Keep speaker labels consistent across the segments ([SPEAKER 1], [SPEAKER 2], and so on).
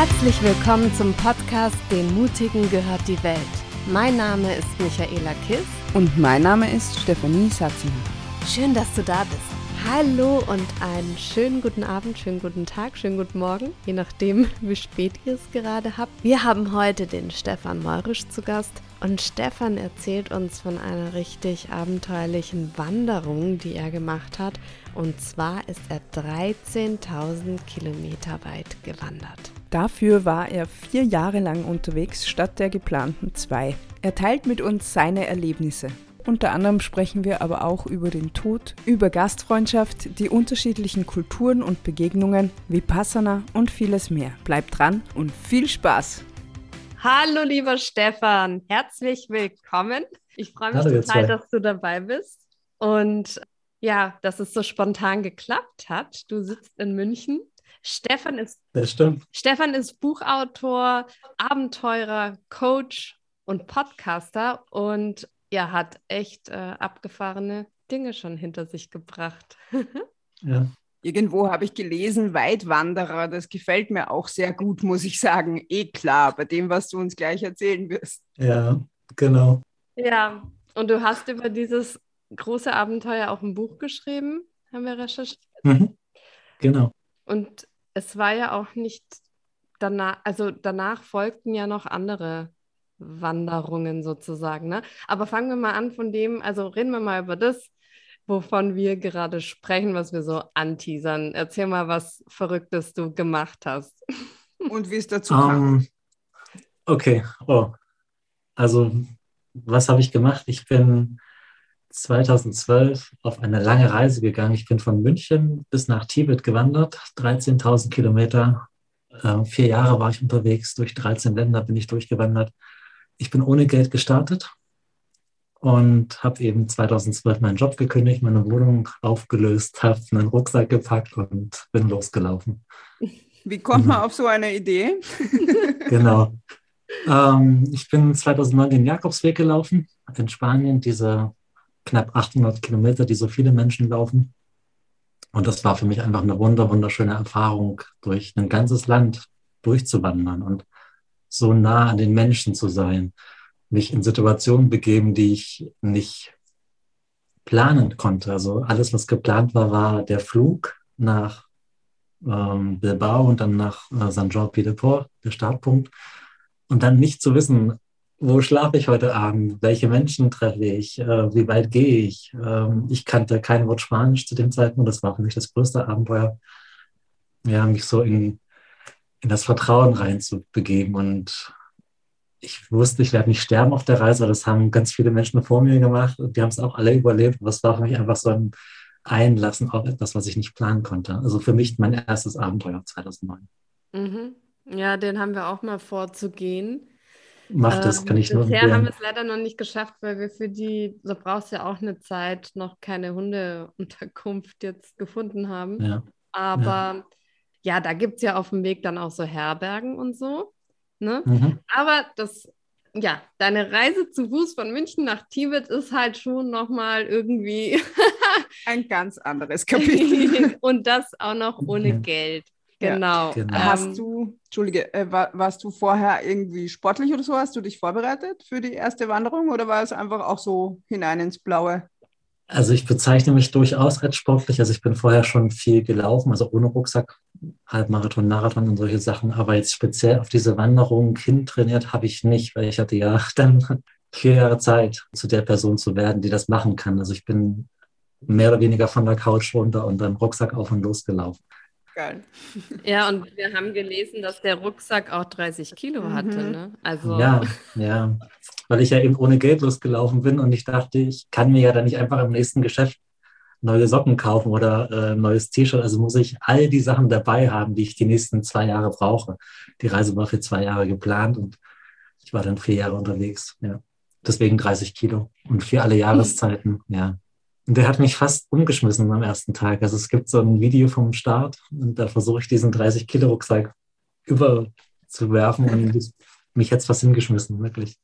[SPEAKER 1] Herzlich willkommen zum Podcast Den Mutigen gehört die Welt. Mein Name ist Michaela Kiss.
[SPEAKER 2] Und mein Name ist Stefanie Satzin.
[SPEAKER 1] Schön, dass du da bist. Hallo und einen schönen guten Abend, schönen guten Tag, schönen guten Morgen, je nachdem, wie spät ihr es gerade habt. Wir haben heute den Stefan Meurisch zu Gast und Stefan erzählt uns von einer richtig abenteuerlichen Wanderung, die er gemacht hat. Und zwar ist er 13.000 Kilometer weit gewandert.
[SPEAKER 2] Dafür war er vier Jahre lang unterwegs statt der geplanten zwei. Er teilt mit uns seine Erlebnisse. Unter anderem sprechen wir aber auch über den Tod, über Gastfreundschaft, die unterschiedlichen Kulturen und Begegnungen, Vipassana und vieles mehr. Bleibt dran und viel Spaß!
[SPEAKER 1] Hallo lieber Stefan, herzlich willkommen. Ich freue mich Hallo, total, dass du dabei bist und ja, dass es so spontan geklappt hat. Du sitzt in München. Stefan ist,
[SPEAKER 3] das stimmt.
[SPEAKER 1] Stefan ist Buchautor, Abenteurer, Coach und Podcaster und ja, hat echt äh, abgefahrene Dinge schon hinter sich gebracht.
[SPEAKER 2] ja. Irgendwo habe ich gelesen, Weitwanderer, das gefällt mir auch sehr gut, muss ich sagen. Eh klar, bei dem, was du uns gleich erzählen wirst.
[SPEAKER 3] Ja, genau.
[SPEAKER 1] Ja, und du hast über dieses große Abenteuer auch ein Buch geschrieben, haben wir recherchiert.
[SPEAKER 3] Mhm. Genau.
[SPEAKER 1] Und es war ja auch nicht danach, also danach folgten ja noch andere Wanderungen sozusagen. Ne? Aber fangen wir mal an von dem, also reden wir mal über das, wovon wir gerade sprechen, was wir so anteasern. Erzähl mal, was Verrücktes du gemacht hast.
[SPEAKER 2] Und wie es dazu kam. Um, ähm,
[SPEAKER 3] okay, oh. Also, was habe ich gemacht? Ich bin 2012 auf eine lange Reise gegangen. Ich bin von München bis nach Tibet gewandert, 13.000 Kilometer. Äh, vier Jahre war ich unterwegs, durch 13 Länder bin ich durchgewandert ich bin ohne Geld gestartet und habe eben 2012 meinen Job gekündigt, meine Wohnung aufgelöst, habe einen Rucksack gepackt und bin losgelaufen.
[SPEAKER 2] Wie kommt man mhm. auf so eine Idee?
[SPEAKER 3] genau. Ähm, ich bin 2009 den Jakobsweg gelaufen in Spanien, diese knapp 800 Kilometer, die so viele Menschen laufen. Und das war für mich einfach eine wunder, wunderschöne Erfahrung, durch ein ganzes Land durchzuwandern und so nah an den Menschen zu sein, mich in Situationen begeben, die ich nicht planen konnte. Also alles, was geplant war, war der Flug nach ähm, Bilbao und dann nach äh, San Jean Pied de Port, der Startpunkt. Und dann nicht zu wissen, wo schlafe ich heute Abend, welche Menschen treffe ich, äh, wie weit gehe ich. Ähm, ich kannte kein Wort Spanisch zu dem Zeitpunkt, das war für mich das größte Abenteuer. Ja, mich so in in das Vertrauen reinzubegeben. Und ich wusste, ich werde nicht sterben auf der Reise. Das haben ganz viele Menschen vor mir gemacht und die haben es auch alle überlebt. Und das war für mich einfach so ein Einlassen auf etwas, was ich nicht planen konnte. Also für mich mein erstes Abenteuer 2009.
[SPEAKER 1] Mhm. Ja, den haben wir auch mal vorzugehen.
[SPEAKER 3] Macht das, ähm, kann ich nur
[SPEAKER 1] Bisher haben wir es leider noch nicht geschafft, weil wir für die, da brauchst du ja auch eine Zeit, noch keine Hundeunterkunft jetzt gefunden haben.
[SPEAKER 3] Ja.
[SPEAKER 1] Aber ja ja, da gibt es ja auf dem Weg dann auch so Herbergen und so. Ne? Mhm. Aber das, ja, deine Reise zu Fuß von München nach Tibet ist halt schon nochmal irgendwie
[SPEAKER 2] ein ganz anderes Kapitel.
[SPEAKER 1] und das auch noch ohne mhm. Geld. Genau. Ja, genau.
[SPEAKER 2] Hast ähm, du, Entschuldige, äh, war, warst du vorher irgendwie sportlich oder so? Hast du dich vorbereitet für die erste Wanderung oder war es einfach auch so hinein ins Blaue?
[SPEAKER 3] Also ich bezeichne mich durchaus als sportlich. Also ich bin vorher schon viel gelaufen, also ohne Rucksack, Halbmarathon, Marathon und solche Sachen. Aber jetzt speziell auf diese Wanderung hin trainiert habe ich nicht, weil ich hatte ja dann vier Jahre Zeit, zu der Person zu werden, die das machen kann. Also ich bin mehr oder weniger von der Couch runter und dann Rucksack auf und losgelaufen.
[SPEAKER 1] Geil. Ja, und wir haben gelesen, dass der Rucksack auch 30 Kilo mhm. hatte. Ne?
[SPEAKER 3] Also ja, ja, weil ich ja eben ohne Geld losgelaufen bin und ich dachte, ich kann mir ja dann nicht einfach im nächsten Geschäft neue Socken kaufen oder äh, neues T-Shirt. Also muss ich all die Sachen dabei haben, die ich die nächsten zwei Jahre brauche. Die Reise war für zwei Jahre geplant und ich war dann vier Jahre unterwegs. Ja. Deswegen 30 Kilo und für alle Jahreszeiten. Ja. Und der hat mich fast umgeschmissen am ersten Tag. Also es gibt so ein Video vom Start und da versuche ich diesen 30 Kilo Rucksack überzuwerfen und mich jetzt fast hingeschmissen, wirklich.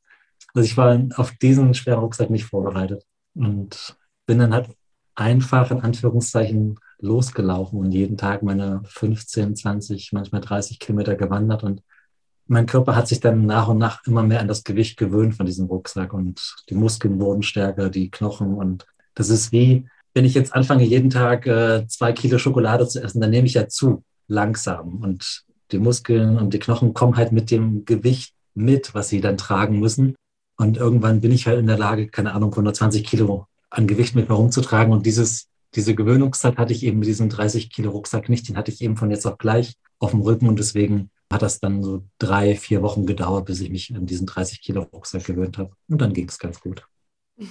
[SPEAKER 3] Also ich war auf diesen schweren Rucksack nicht vorbereitet und bin dann halt einfach in Anführungszeichen losgelaufen und jeden Tag meine 15, 20, manchmal 30 Kilometer gewandert und mein Körper hat sich dann nach und nach immer mehr an das Gewicht gewöhnt von diesem Rucksack und die Muskeln wurden stärker, die Knochen und das ist wie, wenn ich jetzt anfange, jeden Tag äh, zwei Kilo Schokolade zu essen, dann nehme ich ja zu langsam und die Muskeln und die Knochen kommen halt mit dem Gewicht mit, was sie dann tragen müssen. Und irgendwann bin ich halt in der Lage, keine Ahnung, 120 Kilo an Gewicht mit mir rumzutragen. Und dieses, diese Gewöhnungszeit hatte ich eben mit diesem 30 Kilo Rucksack nicht. Den hatte ich eben von jetzt auf gleich auf dem Rücken. Und deswegen hat das dann so drei, vier Wochen gedauert, bis ich mich an diesen 30 Kilo Rucksack gewöhnt habe. Und dann ging es ganz gut.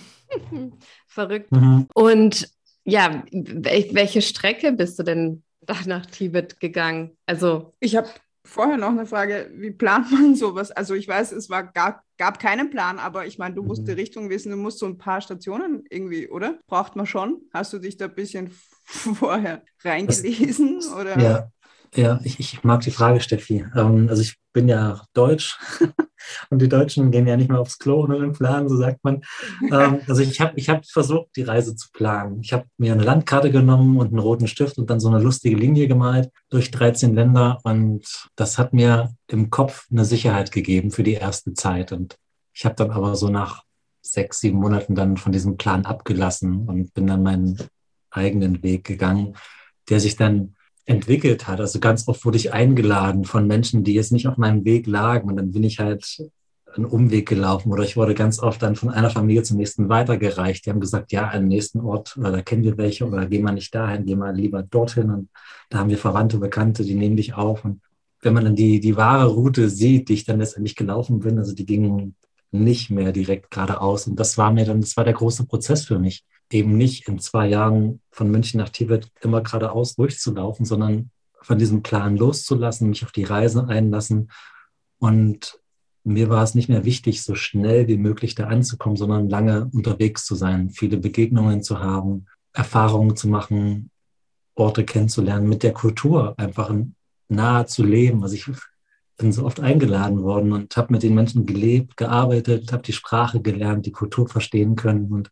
[SPEAKER 1] Verrückt. Mhm. Und ja, welche Strecke bist du denn nach Tibet gegangen? Also
[SPEAKER 2] ich habe vorher noch eine Frage, wie plant man sowas? Also ich weiß, es war gar, gab keinen Plan, aber ich meine, du musst die mhm. Richtung wissen, du musst so ein paar Stationen irgendwie, oder? Braucht man schon? Hast du dich da ein bisschen vorher reingelesen? Das, oder?
[SPEAKER 3] Ja, ja, ich, ich mag die Frage, Steffi. Ähm, also ich bin ja Deutsch und die Deutschen gehen ja nicht mehr aufs Klo ohne einen Plan, so sagt man. Ähm, also ich habe ich hab versucht, die Reise zu planen. Ich habe mir eine Landkarte genommen und einen roten Stift und dann so eine lustige Linie gemalt durch 13 Länder und das hat mir im Kopf eine Sicherheit gegeben für die erste Zeit. Und ich habe dann aber so nach sechs, sieben Monaten dann von diesem Plan abgelassen und bin dann meinen eigenen Weg gegangen, der sich dann entwickelt hat. Also ganz oft wurde ich eingeladen von Menschen, die jetzt nicht auf meinem Weg lagen. Und dann bin ich halt einen Umweg gelaufen oder ich wurde ganz oft dann von einer Familie zum nächsten weitergereicht. Die haben gesagt, ja, einen nächsten Ort, oder da kennen wir welche oder geh mal nicht dahin, geh mal lieber dorthin. Und da haben wir Verwandte, Bekannte, die nehmen dich auf. Und wenn man dann die, die wahre Route sieht, die ich dann letztendlich gelaufen bin, also die gingen nicht mehr direkt geradeaus. Und das war mir dann, das war der große Prozess für mich eben nicht in zwei Jahren von München nach Tibet immer geradeaus durchzulaufen, sondern von diesem Plan loszulassen, mich auf die Reise einlassen. Und mir war es nicht mehr wichtig, so schnell wie möglich da anzukommen, sondern lange unterwegs zu sein, viele Begegnungen zu haben, Erfahrungen zu machen, Orte kennenzulernen, mit der Kultur einfach nahe zu leben. Also ich bin so oft eingeladen worden und habe mit den Menschen gelebt, gearbeitet, habe die Sprache gelernt, die Kultur verstehen können und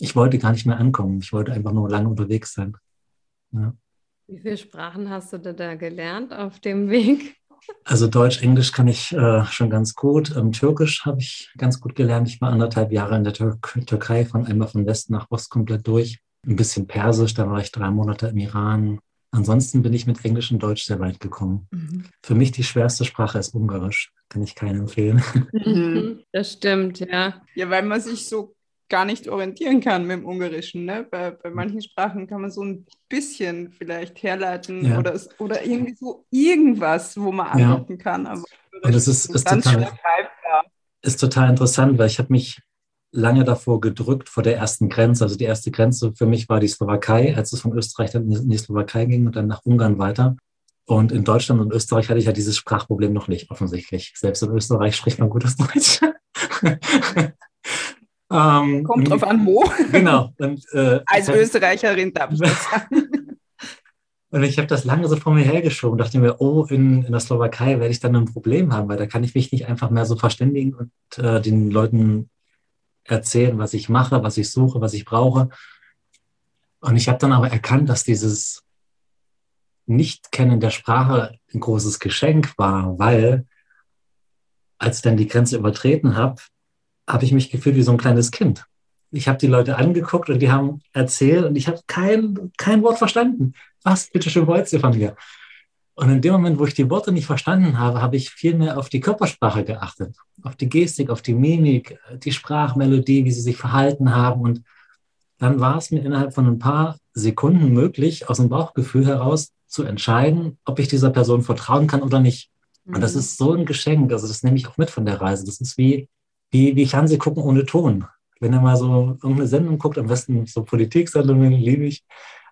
[SPEAKER 3] ich wollte gar nicht mehr ankommen. Ich wollte einfach nur lange unterwegs sein.
[SPEAKER 1] Ja. Wie viele Sprachen hast du da gelernt auf dem Weg?
[SPEAKER 3] Also Deutsch, Englisch kann ich äh, schon ganz gut. Ähm, Türkisch habe ich ganz gut gelernt. Ich war anderthalb Jahre in der Tür Türkei, von einmal von Westen nach Ost komplett durch. Ein bisschen Persisch, da war ich drei Monate im Iran. Ansonsten bin ich mit Englisch und Deutsch sehr weit gekommen. Mhm. Für mich die schwerste Sprache ist Ungarisch. Kann ich keinen empfehlen.
[SPEAKER 1] Mhm. Das stimmt, ja.
[SPEAKER 2] Ja, weil man sich so gar nicht orientieren kann mit dem Ungarischen. Ne? Bei, bei manchen Sprachen kann man so ein bisschen vielleicht herleiten ja. oder, oder irgendwie so irgendwas, wo man antworten ja. kann. Aber
[SPEAKER 3] und das ist, ist, total, ist total interessant, weil ich habe mich lange davor gedrückt, vor der ersten Grenze. Also die erste Grenze für mich war die Slowakei, als es von Österreich dann in die Slowakei ging und dann nach Ungarn weiter. Und in Deutschland und Österreich hatte ich ja dieses Sprachproblem noch nicht, offensichtlich. Selbst in Österreich spricht man gutes Deutsch.
[SPEAKER 2] Ähm, Kommt drauf an, wo.
[SPEAKER 3] Genau. Und,
[SPEAKER 2] äh, Als Österreicherin darf ich das sagen.
[SPEAKER 3] Und ich habe das lange so vor mir hergeschoben, dachte mir, oh, in, in der Slowakei werde ich dann ein Problem haben, weil da kann ich mich nicht einfach mehr so verständigen und äh, den Leuten erzählen, was ich mache, was ich suche, was ich brauche. Und ich habe dann aber erkannt, dass dieses Nicht-Kennen der Sprache ein großes Geschenk war, weil als ich dann die Grenze übertreten habe, habe ich mich gefühlt wie so ein kleines Kind. Ich habe die Leute angeguckt und die haben erzählt und ich habe kein, kein Wort verstanden. Was bitte schön wollt ihr von mir? Und in dem Moment, wo ich die Worte nicht verstanden habe, habe ich viel mehr auf die Körpersprache geachtet, auf die Gestik, auf die Mimik, die Sprachmelodie, wie sie sich verhalten haben. Und dann war es mir innerhalb von ein paar Sekunden möglich, aus dem Bauchgefühl heraus zu entscheiden, ob ich dieser Person vertrauen kann oder nicht. Und das mhm. ist so ein Geschenk. Also das nehme ich auch mit von der Reise. Das ist wie, wie, wie Fernseh gucken ohne Ton. Wenn ihr mal so irgendeine Sendung guckt, am besten so Politiksendungen, liebe ich,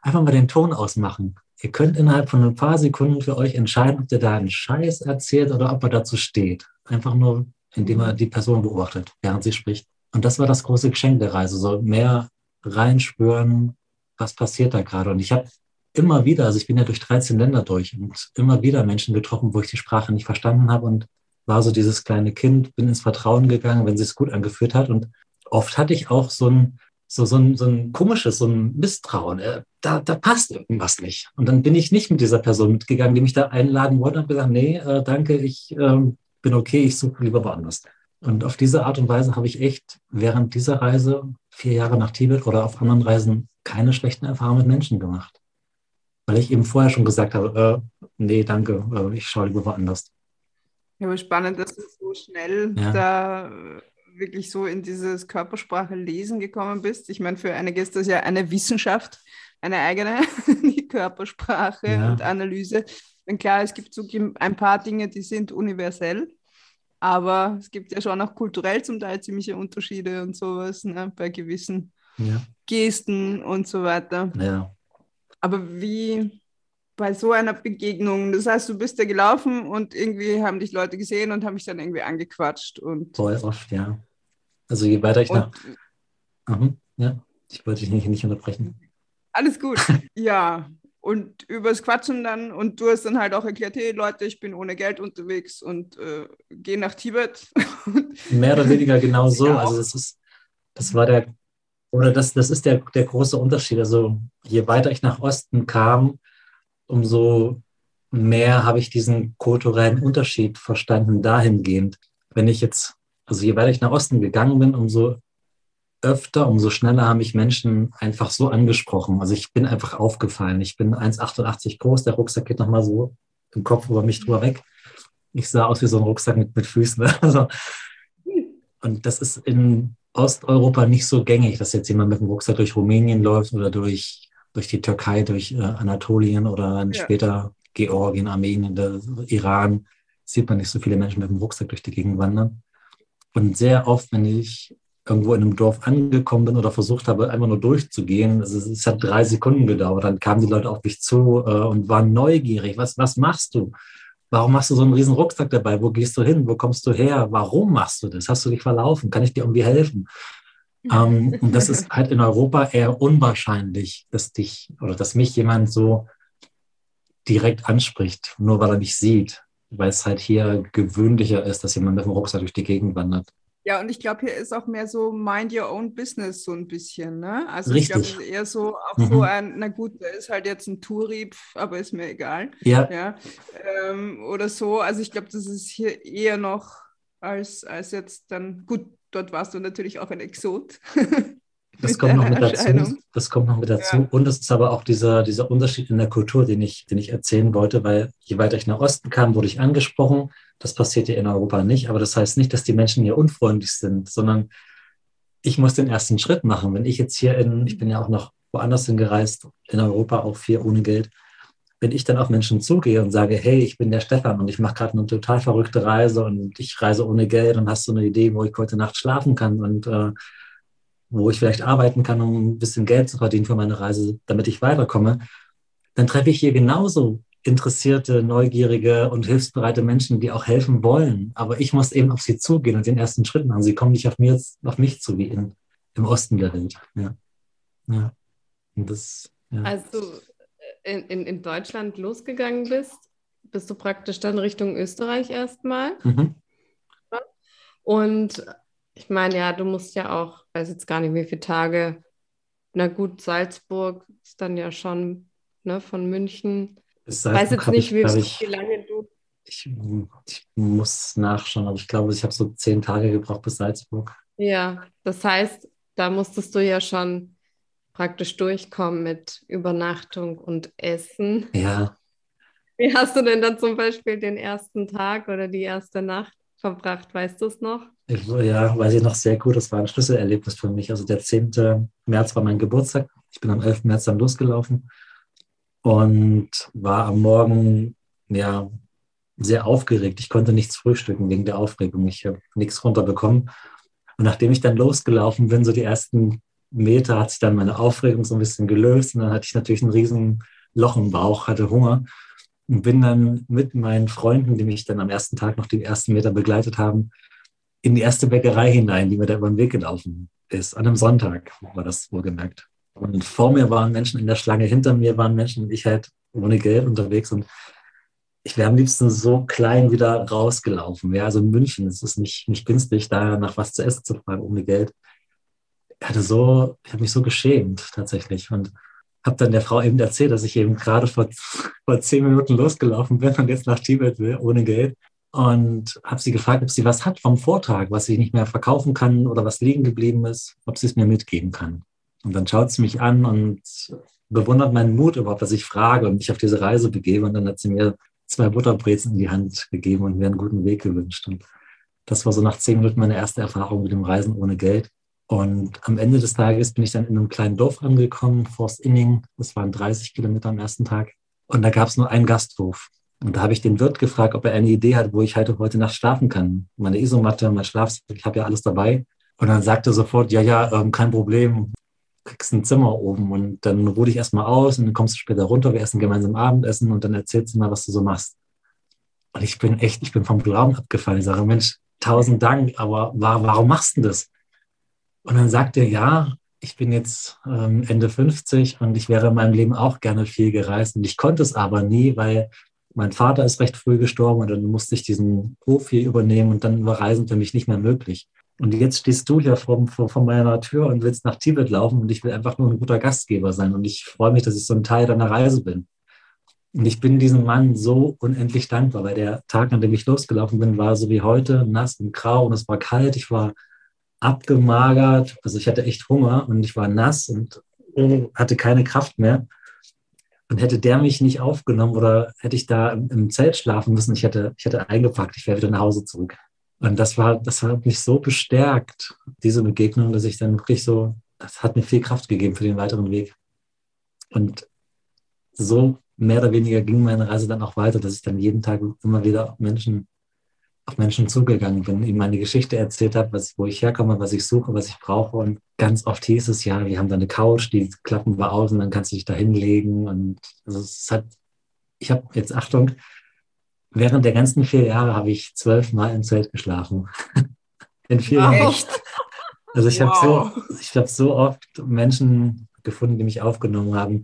[SPEAKER 3] einfach mal den Ton ausmachen. Ihr könnt innerhalb von ein paar Sekunden für euch entscheiden, ob ihr da einen Scheiß erzählt oder ob er dazu steht. Einfach nur, indem er die Person beobachtet, während sie spricht. Und das war das große Geschenk der Reise, so mehr reinspüren, was passiert da gerade. Und ich habe immer wieder, also ich bin ja durch 13 Länder durch und immer wieder Menschen getroffen, wo ich die Sprache nicht verstanden habe und war so dieses kleine Kind, bin ins Vertrauen gegangen, wenn sie es gut angeführt hat. Und oft hatte ich auch so ein, so, so ein, so ein komisches, so ein Misstrauen. Äh, da, da passt irgendwas nicht. Und dann bin ich nicht mit dieser Person mitgegangen, die mich da einladen wollte und habe gesagt, nee, äh, danke, ich äh, bin okay, ich suche lieber woanders. Und auf diese Art und Weise habe ich echt während dieser Reise, vier Jahre nach Tibet oder auf anderen Reisen, keine schlechten Erfahrungen mit Menschen gemacht. Weil ich eben vorher schon gesagt habe, äh, nee, danke, äh, ich schaue lieber woanders.
[SPEAKER 2] Ja, aber spannend, dass du so schnell ja. da wirklich so in dieses Körpersprache lesen gekommen bist. Ich meine, für einige ist das ja eine Wissenschaft, eine eigene die Körpersprache ja. und Analyse. Und klar, es gibt so ein paar Dinge, die sind universell, aber es gibt ja schon auch kulturell zum Teil ziemliche Unterschiede und sowas ne, bei gewissen ja. Gesten und so weiter.
[SPEAKER 3] Ja.
[SPEAKER 2] Aber wie bei so einer Begegnung, das heißt, du bist da gelaufen und irgendwie haben dich Leute gesehen und haben mich dann irgendwie angequatscht. Und
[SPEAKER 3] Voll oft, ja. Also je weiter ich nach. Uh ja, ich wollte dich nicht, nicht unterbrechen.
[SPEAKER 2] Alles gut, ja. Und übers Quatschen dann, und du hast dann halt auch erklärt, hey Leute, ich bin ohne Geld unterwegs und äh, gehe nach Tibet.
[SPEAKER 3] Mehr oder weniger genau so. Also das ist, das war der, oder das, das ist der, der große Unterschied. Also je weiter ich nach Osten kam, umso mehr habe ich diesen kulturellen Unterschied verstanden dahingehend. Wenn ich jetzt, also je weiter ich nach Osten gegangen bin, umso öfter, umso schneller haben mich Menschen einfach so angesprochen. Also ich bin einfach aufgefallen. Ich bin 1,88 groß, der Rucksack geht nochmal so im Kopf über mich drüber weg. Ich sah aus wie so ein Rucksack mit, mit Füßen. Also, und das ist in Osteuropa nicht so gängig, dass jetzt jemand mit dem Rucksack durch Rumänien läuft oder durch, durch die Türkei, durch äh, Anatolien oder dann ja. später Georgien, Armenien, der Iran. Sieht man nicht so viele Menschen mit dem Rucksack durch die Gegend wandern. Und sehr oft, wenn ich irgendwo in einem Dorf angekommen bin oder versucht habe, einfach nur durchzugehen. Also es hat drei Sekunden gedauert. Dann kamen die Leute auf mich zu äh, und waren neugierig. Was, was machst du? Warum hast du so einen riesen Rucksack dabei? Wo gehst du hin? Wo kommst du her? Warum machst du das? Hast du dich verlaufen? Kann ich dir irgendwie helfen? Ähm, und das ist halt in Europa eher unwahrscheinlich, dass dich oder dass mich jemand so direkt anspricht, nur weil er mich sieht, weil es halt hier gewöhnlicher ist, dass jemand mit dem Rucksack durch die Gegend wandert.
[SPEAKER 2] Ja, und ich glaube, hier ist auch mehr so Mind Your Own Business so ein bisschen. Ne? Also
[SPEAKER 3] Richtig.
[SPEAKER 2] ich glaube, eher so auch mhm. so ein, na gut, der ist halt jetzt ein Touri, aber ist mir egal.
[SPEAKER 3] Ja.
[SPEAKER 2] ja? Ähm, oder so. Also ich glaube, das ist hier eher noch als, als jetzt dann, gut, dort warst du natürlich auch ein Exot.
[SPEAKER 3] Das kommt noch mit dazu. Das kommt noch mit dazu. Ja. Und es ist aber auch dieser, dieser Unterschied in der Kultur, den ich, den ich erzählen wollte, weil je weiter ich nach Osten kam, wurde ich angesprochen. Das passiert hier in Europa nicht. Aber das heißt nicht, dass die Menschen hier unfreundlich sind, sondern ich muss den ersten Schritt machen. Wenn ich jetzt hier in, ich bin ja auch noch woanders hingereist, in Europa auch viel ohne Geld, wenn ich dann auf Menschen zugehe und sage, hey, ich bin der Stefan und ich mache gerade eine total verrückte Reise und ich reise ohne Geld und hast du eine Idee, wo ich heute Nacht schlafen kann und äh, wo ich vielleicht arbeiten kann, um ein bisschen Geld zu verdienen für meine Reise, damit ich weiterkomme, dann treffe ich hier genauso interessierte, neugierige und hilfsbereite Menschen, die auch helfen wollen. Aber ich muss eben auf sie zugehen und den ersten Schritt machen. Sie kommen nicht auf, mir, auf mich zu, wie in, im Osten der Welt. Ja. Ja.
[SPEAKER 1] Das, ja. Als du in, in, in Deutschland losgegangen bist, bist du praktisch dann Richtung Österreich erstmal. Mhm. Und ich meine, ja, du musst ja auch, weiß jetzt gar nicht, wie viele Tage, na gut, Salzburg ist dann ja schon ne, von München. Ich weiß jetzt nicht, ich, wie, ich, wie, lange du.
[SPEAKER 3] Ich, ich, muss nachschauen, aber ich glaube, ich habe so zehn Tage gebraucht bis Salzburg.
[SPEAKER 1] Ja, das heißt, da musstest du ja schon praktisch durchkommen mit Übernachtung und Essen.
[SPEAKER 3] Ja.
[SPEAKER 1] Wie hast du denn dann zum Beispiel den ersten Tag oder die erste Nacht verbracht? Weißt du es noch?
[SPEAKER 3] Ja, weiß ich noch sehr gut. Das war ein Schlüsselerlebnis für mich. Also der 10. März war mein Geburtstag. Ich bin am 11. März dann losgelaufen und war am Morgen ja sehr aufgeregt. Ich konnte nichts frühstücken wegen der Aufregung. Ich habe nichts runterbekommen. Und nachdem ich dann losgelaufen bin, so die ersten Meter, hat sich dann meine Aufregung so ein bisschen gelöst. Und dann hatte ich natürlich ein riesen Loch im Bauch, hatte Hunger und bin dann mit meinen Freunden, die mich dann am ersten Tag noch die ersten Meter begleitet haben, in die erste Bäckerei hinein, die mir da über den Weg gelaufen ist. An einem Sonntag war das wohlgemerkt. Und vor mir waren Menschen in der Schlange, hinter mir waren Menschen, ich halt ohne Geld unterwegs und ich wäre am liebsten so klein wieder rausgelaufen. Ja, also in München, es ist nicht, nicht günstig, da nach was zu essen zu fragen ohne Geld. Hatte so, ich habe mich so geschämt tatsächlich. Und habe dann der Frau eben erzählt, dass ich eben gerade vor, vor zehn Minuten losgelaufen bin und jetzt nach Tibet will, ohne Geld. Und habe sie gefragt, ob sie was hat vom Vortrag, was ich nicht mehr verkaufen kann oder was liegen geblieben ist, ob sie es mir mitgeben kann. Und dann schaut sie mich an und bewundert meinen Mut überhaupt, dass ich frage und mich auf diese Reise begebe. Und dann hat sie mir zwei Butterbrezen in die Hand gegeben und mir einen guten Weg gewünscht. Und das war so nach zehn Minuten meine erste Erfahrung mit dem Reisen ohne Geld. Und am Ende des Tages bin ich dann in einem kleinen Dorf angekommen, Forst Inning. Das waren 30 Kilometer am ersten Tag. Und da gab es nur einen Gasthof. Und da habe ich den Wirt gefragt, ob er eine Idee hat, wo ich halt heute Nacht schlafen kann. Meine Isomatte, mein Schlafsack, ich habe ja alles dabei. Und dann sagte er sofort, ja, ja, ähm, kein Problem, kriegst ein Zimmer oben. Und dann ruhe dich erstmal aus und dann kommst du später runter, wir essen gemeinsam Abendessen und dann erzählst du mal, was du so machst. Und ich bin echt, ich bin vom Glauben abgefallen. Ich sage, Mensch, tausend Dank, aber warum machst du das? Und dann sagt er, ja, ich bin jetzt ähm, Ende 50 und ich wäre in meinem Leben auch gerne viel gereist. Und ich konnte es aber nie, weil mein Vater ist recht früh gestorben und dann musste ich diesen hier übernehmen und dann war Reisen für mich nicht mehr möglich. Und jetzt stehst du hier vor, vor, vor meiner Tür und willst nach Tibet laufen und ich will einfach nur ein guter Gastgeber sein. Und ich freue mich, dass ich so ein Teil deiner Reise bin. Und ich bin diesem Mann so unendlich dankbar, weil der Tag, an dem ich losgelaufen bin, war so wie heute, nass und grau und es war kalt. Ich war abgemagert. Also ich hatte echt Hunger und ich war nass und hatte keine Kraft mehr. Und hätte der mich nicht aufgenommen oder hätte ich da im, Zelt schlafen müssen, ich hätte, ich hätte eingepackt, ich wäre wieder nach Hause zurück. Und das war, das hat mich so bestärkt, diese Begegnung, dass ich dann wirklich so, das hat mir viel Kraft gegeben für den weiteren Weg. Und so mehr oder weniger ging meine Reise dann auch weiter, dass ich dann jeden Tag immer wieder Menschen auf Menschen zugegangen bin, ihm meine Geschichte erzählt habe, was, wo ich herkomme, was ich suche, was ich brauche. Und ganz oft hieß es ja, wir haben da eine Couch, die klappen wir aus und dann kannst du dich da hinlegen. Und also es hat, ich habe jetzt Achtung, während der ganzen vier Jahre habe ich zwölf Mal im Zelt geschlafen. In vier wow. Jahren. Also ich wow. habe so, ich habe so oft Menschen gefunden, die mich aufgenommen haben.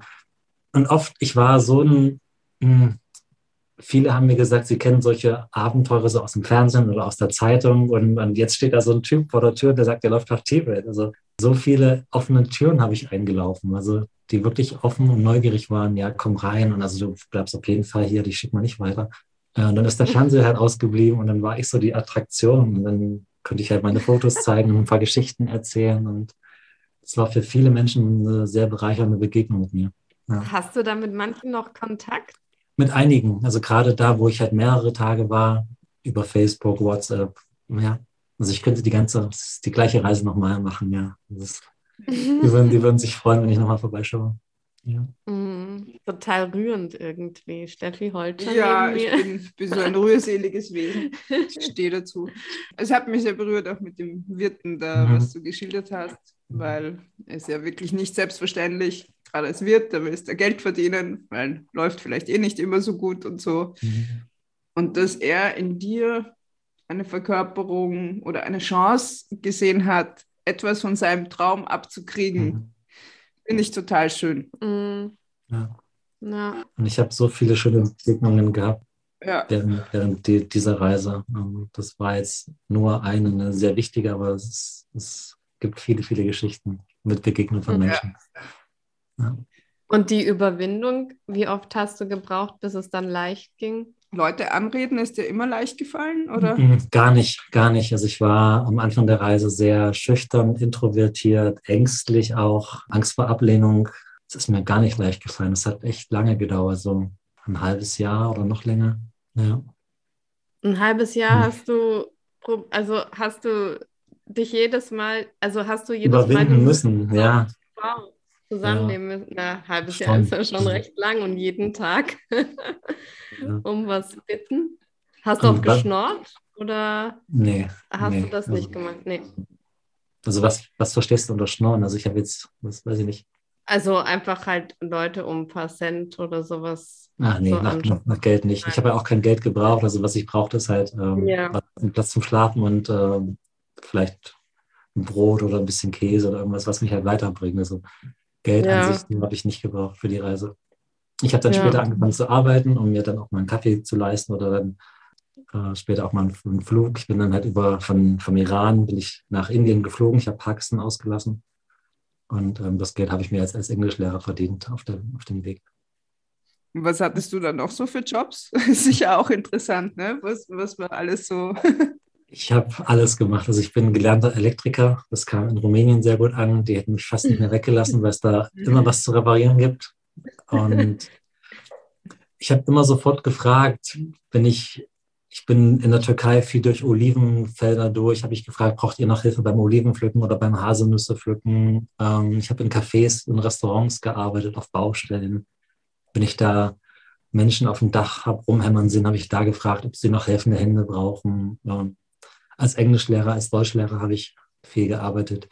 [SPEAKER 3] Und oft, ich war so ein, hm, viele haben mir gesagt, sie kennen solche Abenteuer so aus dem Fernsehen oder aus der Zeitung und, und jetzt steht da so ein Typ vor der Tür, der sagt, der läuft nach Tibet. Also so viele offene Türen habe ich eingelaufen, also die wirklich offen und neugierig waren, ja, komm rein und also du bleibst auf jeden Fall hier, die schickt man nicht weiter. Äh, und dann ist der Fernseher halt ausgeblieben und dann war ich so die Attraktion und dann konnte ich halt meine Fotos zeigen und ein paar Geschichten erzählen und es war für viele Menschen eine sehr bereichernde Begegnung mit mir.
[SPEAKER 1] Ja. Hast du da mit manchen noch Kontakt?
[SPEAKER 3] Mit einigen, also gerade da, wo ich halt mehrere Tage war, über Facebook, WhatsApp, ja. Also ich könnte die ganze, die gleiche Reise nochmal machen, ja. Ist, die, würden, die würden sich freuen, wenn ich nochmal vorbeischaue. Ja.
[SPEAKER 1] Mm, total rührend irgendwie. Steffi Holter.
[SPEAKER 2] Ja, ich bin, bin, so ein rührseliges Wesen. Ich stehe dazu. Es hat mich sehr berührt, auch mit dem Wirten da, mhm. was du geschildert hast, weil es ja wirklich nicht selbstverständlich gerade als Wirt, da willst du Geld verdienen, weil läuft vielleicht eh nicht immer so gut und so. Mhm. Und dass er in dir eine Verkörperung oder eine Chance gesehen hat, etwas von seinem Traum abzukriegen, mhm. finde ich total schön. Mhm.
[SPEAKER 3] Ja. ja. Und ich habe so viele schöne Begegnungen gehabt ja. während, während die, dieser Reise. Ähm, das war jetzt nur eine, eine sehr wichtige, aber es, es, gibt viele, viele Geschichten mit Begegnungen von Menschen. Ja.
[SPEAKER 1] Ja. Und die Überwindung, wie oft hast du gebraucht, bis es dann leicht ging?
[SPEAKER 2] Leute anreden, ist dir immer leicht gefallen, oder?
[SPEAKER 3] Gar nicht, gar nicht. Also ich war am Anfang der Reise sehr schüchtern, introvertiert, ängstlich auch, Angst vor Ablehnung. Das ist mir gar nicht leicht gefallen. Es hat echt lange gedauert, so ein halbes Jahr oder noch länger. Ja.
[SPEAKER 1] Ein halbes Jahr hm. hast du, also hast du dich jedes Mal, also hast du jedes
[SPEAKER 3] Überwinden Mal müssen, ja.
[SPEAKER 1] Wow zusammennehmen müssen. Na, ein halbes Jahr ist ja schon recht lang und jeden Tag um was bitten. Hast du auch geschnort oder
[SPEAKER 3] nee,
[SPEAKER 1] hast
[SPEAKER 3] nee.
[SPEAKER 1] du das nicht also, gemacht? Nee.
[SPEAKER 3] Also was, was verstehst du unter Schnorren? Also ich habe jetzt, was weiß ich nicht.
[SPEAKER 1] Also einfach halt Leute um ein paar Cent oder sowas.
[SPEAKER 3] Ach nee, so nach, nach, Geld nicht. Ich habe ja auch kein Geld gebraucht. Also was ich brauchte, ist halt ähm, ja. einen Platz zum Schlafen und ähm, vielleicht ein Brot oder ein bisschen Käse oder irgendwas, was mich halt weiterbringt. Also Geld ja. an sich habe ich nicht gebraucht für die Reise. Ich habe dann ja. später angefangen zu arbeiten, um mir dann auch mal einen Kaffee zu leisten oder dann äh, später auch mal einen, einen, Flug. Ich bin dann halt über von, vom Iran bin ich nach Indien geflogen. Ich habe Pakistan ausgelassen. Und ähm, das Geld habe ich mir als, als Englischlehrer verdient auf, der, auf dem Weg.
[SPEAKER 2] Was hattest du dann noch so für Jobs? Sicher auch interessant, ne? Was, was war alles so?
[SPEAKER 3] ich habe alles gemacht. Also ich bin gelernter Elektriker. Das kam in Rumänien sehr gut an. Die hätten mich fast nicht mehr weggelassen, weil es da immer was zu reparieren gibt. Und ich habe immer sofort gefragt, wenn ich, ich bin in der Türkei viel durch Olivenfelder durch, habe ich gefragt, braucht ihr noch Hilfe beim Olivenpflücken oder beim Haselnüsse pflücken? Ähm, ich habe in Cafés und Restaurants gearbeitet, auf Baustellen wenn ich da Menschen auf dem Dach habe rumhämmern sehen, habe ich da gefragt, ob sie noch helfende Hände brauchen. Ja. Als Englischlehrer, als Deutschlehrer habe ich viel gearbeitet.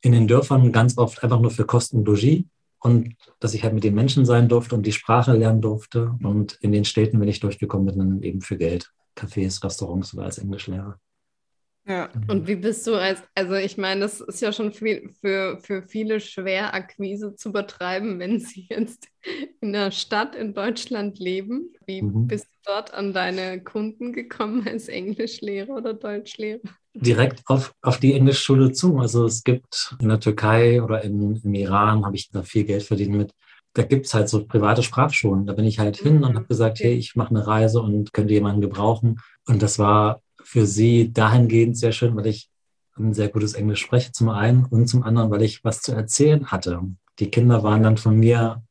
[SPEAKER 3] In den Dörfern ganz oft einfach nur für Kosten Logis und dass ich halt mit den Menschen sein durfte und die Sprache lernen durfte. Und in den Städten, wenn ich durchgekommen bin, dann eben für Geld. Cafés, Restaurants oder als Englischlehrer.
[SPEAKER 1] Ja. Und wie bist du als, also ich meine, das ist ja schon viel, für, für viele schwer, Akquise zu betreiben, wenn sie jetzt in einer Stadt in Deutschland leben. Wie mhm. bist du dort an deine Kunden gekommen als Englischlehrer oder Deutschlehrer?
[SPEAKER 3] Direkt auf, auf die Englischschule zu. Also es gibt in der Türkei oder in, im Iran, habe ich da viel Geld verdient mit. Da gibt es halt so private Sprachschulen. Da bin ich halt hin und mhm. habe gesagt, hey, ich mache eine Reise und könnte jemanden gebrauchen. Und das war für sie dahingehend sehr schön, weil ich ein sehr gutes Englisch spreche, zum einen und zum anderen, weil ich was zu erzählen hatte. Die Kinder waren dann von mir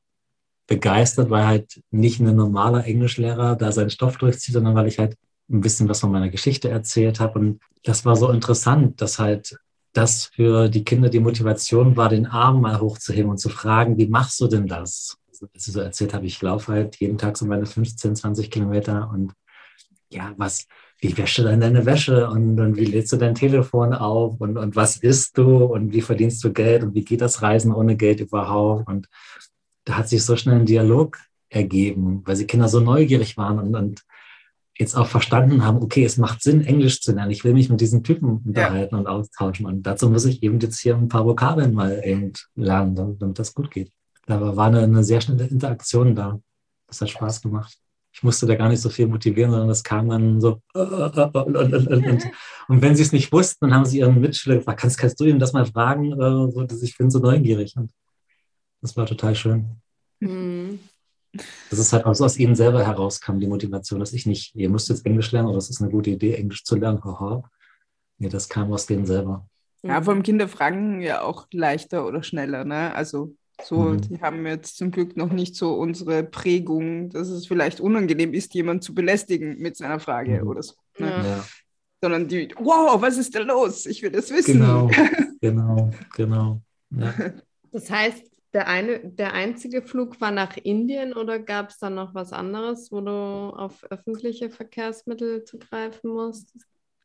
[SPEAKER 3] begeistert, weil halt nicht ein normaler Englischlehrer da seinen Stoff durchzieht, sondern weil ich halt ein bisschen was von meiner Geschichte erzählt habe. Und das war so interessant, dass halt das für die Kinder die Motivation war, den Arm mal hochzuheben und zu fragen, wie machst du denn das? Als ich so erzählt habe, ich laufe halt jeden Tag so meine 15, 20 Kilometer und ja, was, wie wäschst du dann deine Wäsche und, und wie lädst du dein Telefon auf und, und was isst du und wie verdienst du Geld und wie geht das Reisen ohne Geld überhaupt? Und da hat sich so schnell ein Dialog ergeben, weil die Kinder so neugierig waren und, und jetzt auch verstanden haben, okay, es macht Sinn, Englisch zu lernen. Ich will mich mit diesen Typen unterhalten ja. und austauschen. Und dazu muss ich eben jetzt hier ein paar Vokabeln mal eben lernen, damit, damit das gut geht. Da war eine, eine sehr schnelle Interaktion da. Das hat Spaß gemacht musste da gar nicht so viel motivieren, sondern das kam dann so. Und, und, und, und wenn sie es nicht wussten, dann haben sie ihren Mitschüler gefragt, kannst, kannst du ihm das mal fragen? Ich bin so neugierig. Und das war total schön. Mhm. Das ist halt auch so aus ihnen selber herauskam, die Motivation, dass ich nicht, ihr müsst jetzt Englisch lernen oder es ist eine gute Idee, Englisch zu lernen. Haha. Nee, das kam aus denen selber.
[SPEAKER 2] Ja, vor allem Kinder fragen ja auch leichter oder schneller. Ne? Also so, mhm. die haben jetzt zum Glück noch nicht so unsere Prägung, dass es vielleicht unangenehm ist, jemanden zu belästigen mit seiner Frage mhm. oder so. Ne? Ja. Sondern die, wow, was ist da los? Ich will das wissen.
[SPEAKER 3] Genau, genau, genau. Ja.
[SPEAKER 1] Das heißt, der, eine, der einzige Flug war nach Indien oder gab es dann noch was anderes, wo du auf öffentliche Verkehrsmittel zugreifen musst?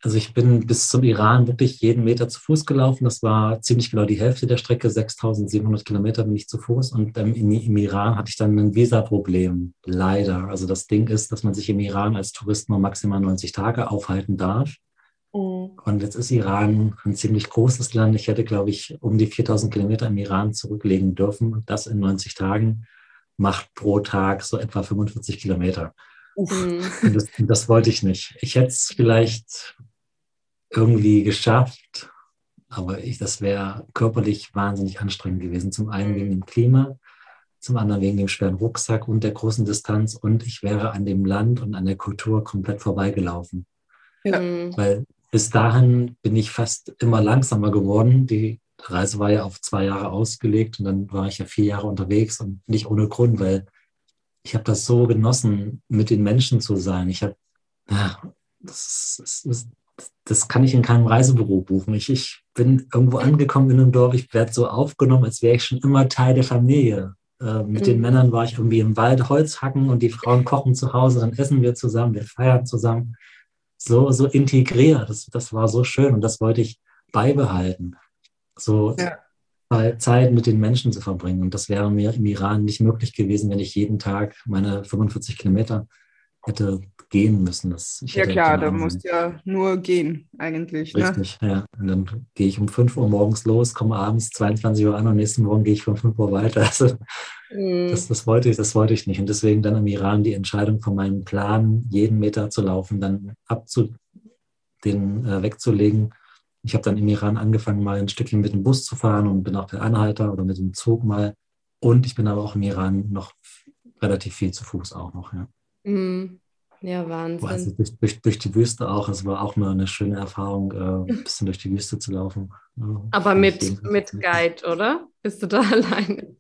[SPEAKER 3] Also ich bin bis zum Iran wirklich jeden Meter zu Fuß gelaufen. Das war ziemlich genau die Hälfte der Strecke, 6.700 Kilometer bin ich zu Fuß. Und ähm, im, im, Iran hatte ich dann ein Visa-Problem, leider. Also das Ding ist, dass man sich im Iran als Tourist nur maximal 90 Tage aufhalten darf. Mhm. Und jetzt ist Iran ein ziemlich großes Land. Ich hätte, glaube ich, um die 4.000 Kilometer im Iran zurücklegen dürfen. Und das in 90 Tagen macht pro Tag so etwa 45 Kilometer. Mhm. Das, das, wollte ich nicht. Ich hätte es vielleicht irgendwie geschafft. Aber ich, das wäre körperlich wahnsinnig anstrengend gewesen. Zum einen wegen dem Klima, zum anderen wegen dem schweren Rucksack und der großen Distanz. Und ich wäre an dem Land und an der Kultur komplett vorbeigelaufen. Ja. Mhm. Weil bis dahin bin ich fast immer langsamer geworden. Die Reise war ja auf zwei Jahre ausgelegt und dann war ich ja vier Jahre unterwegs und nicht ohne Grund, weil ich habe das so genossen, mit den Menschen zu sein. Ich habe, ja, das, das, das, das kann ich in keinem Reisebüro buchen. Ich, ich bin irgendwo angekommen in einem Dorf, ich werde so aufgenommen, als wäre ich schon immer Teil der Familie. Äh, mit mhm. den Männern war ich irgendwie im Wald Holz hacken und die Frauen kochen zu Hause, dann essen wir zusammen, wir feiern zusammen. So, so integriert, das, das war so schön und das wollte ich beibehalten. So ja. Zeit mit den Menschen zu verbringen. Und das wäre mir im Iran nicht möglich gewesen, wenn ich jeden Tag meine 45 Kilometer hätte gehen müssen. Das,
[SPEAKER 2] ja klar, da musst ja nur gehen eigentlich.
[SPEAKER 3] Ne? Richtig, ne? ja. Und dann gehe ich um 5 Uhr morgens los, komme abends 22 Uhr an und nächsten Morgen gehe ich von 5 Uhr weiter. Also, mhm. das, das, wollte ich, das wollte ich nicht. Und deswegen dann im Iran die Entscheidung von meinem Plan, jeden Meter zu laufen, dann abzu, den äh, wegzulegen Ich habe dann im Iran angefangen, mal ein Stückchen mit dem Bus zu fahren und bin auch per Anhalter oder mit dem Zug mal. Und ich bin aber auch im Iran noch relativ viel zu Fuß auch noch, ja.
[SPEAKER 1] Mhm. Ja, Wahnsinn.
[SPEAKER 3] Also durch, durch, durch, die Wüste auch. Es war auch mal eine schöne Erfahrung, äh, ein bisschen durch die Wüste zu laufen.
[SPEAKER 1] Aber mit, mit Guide, oder? Bist du da alleine?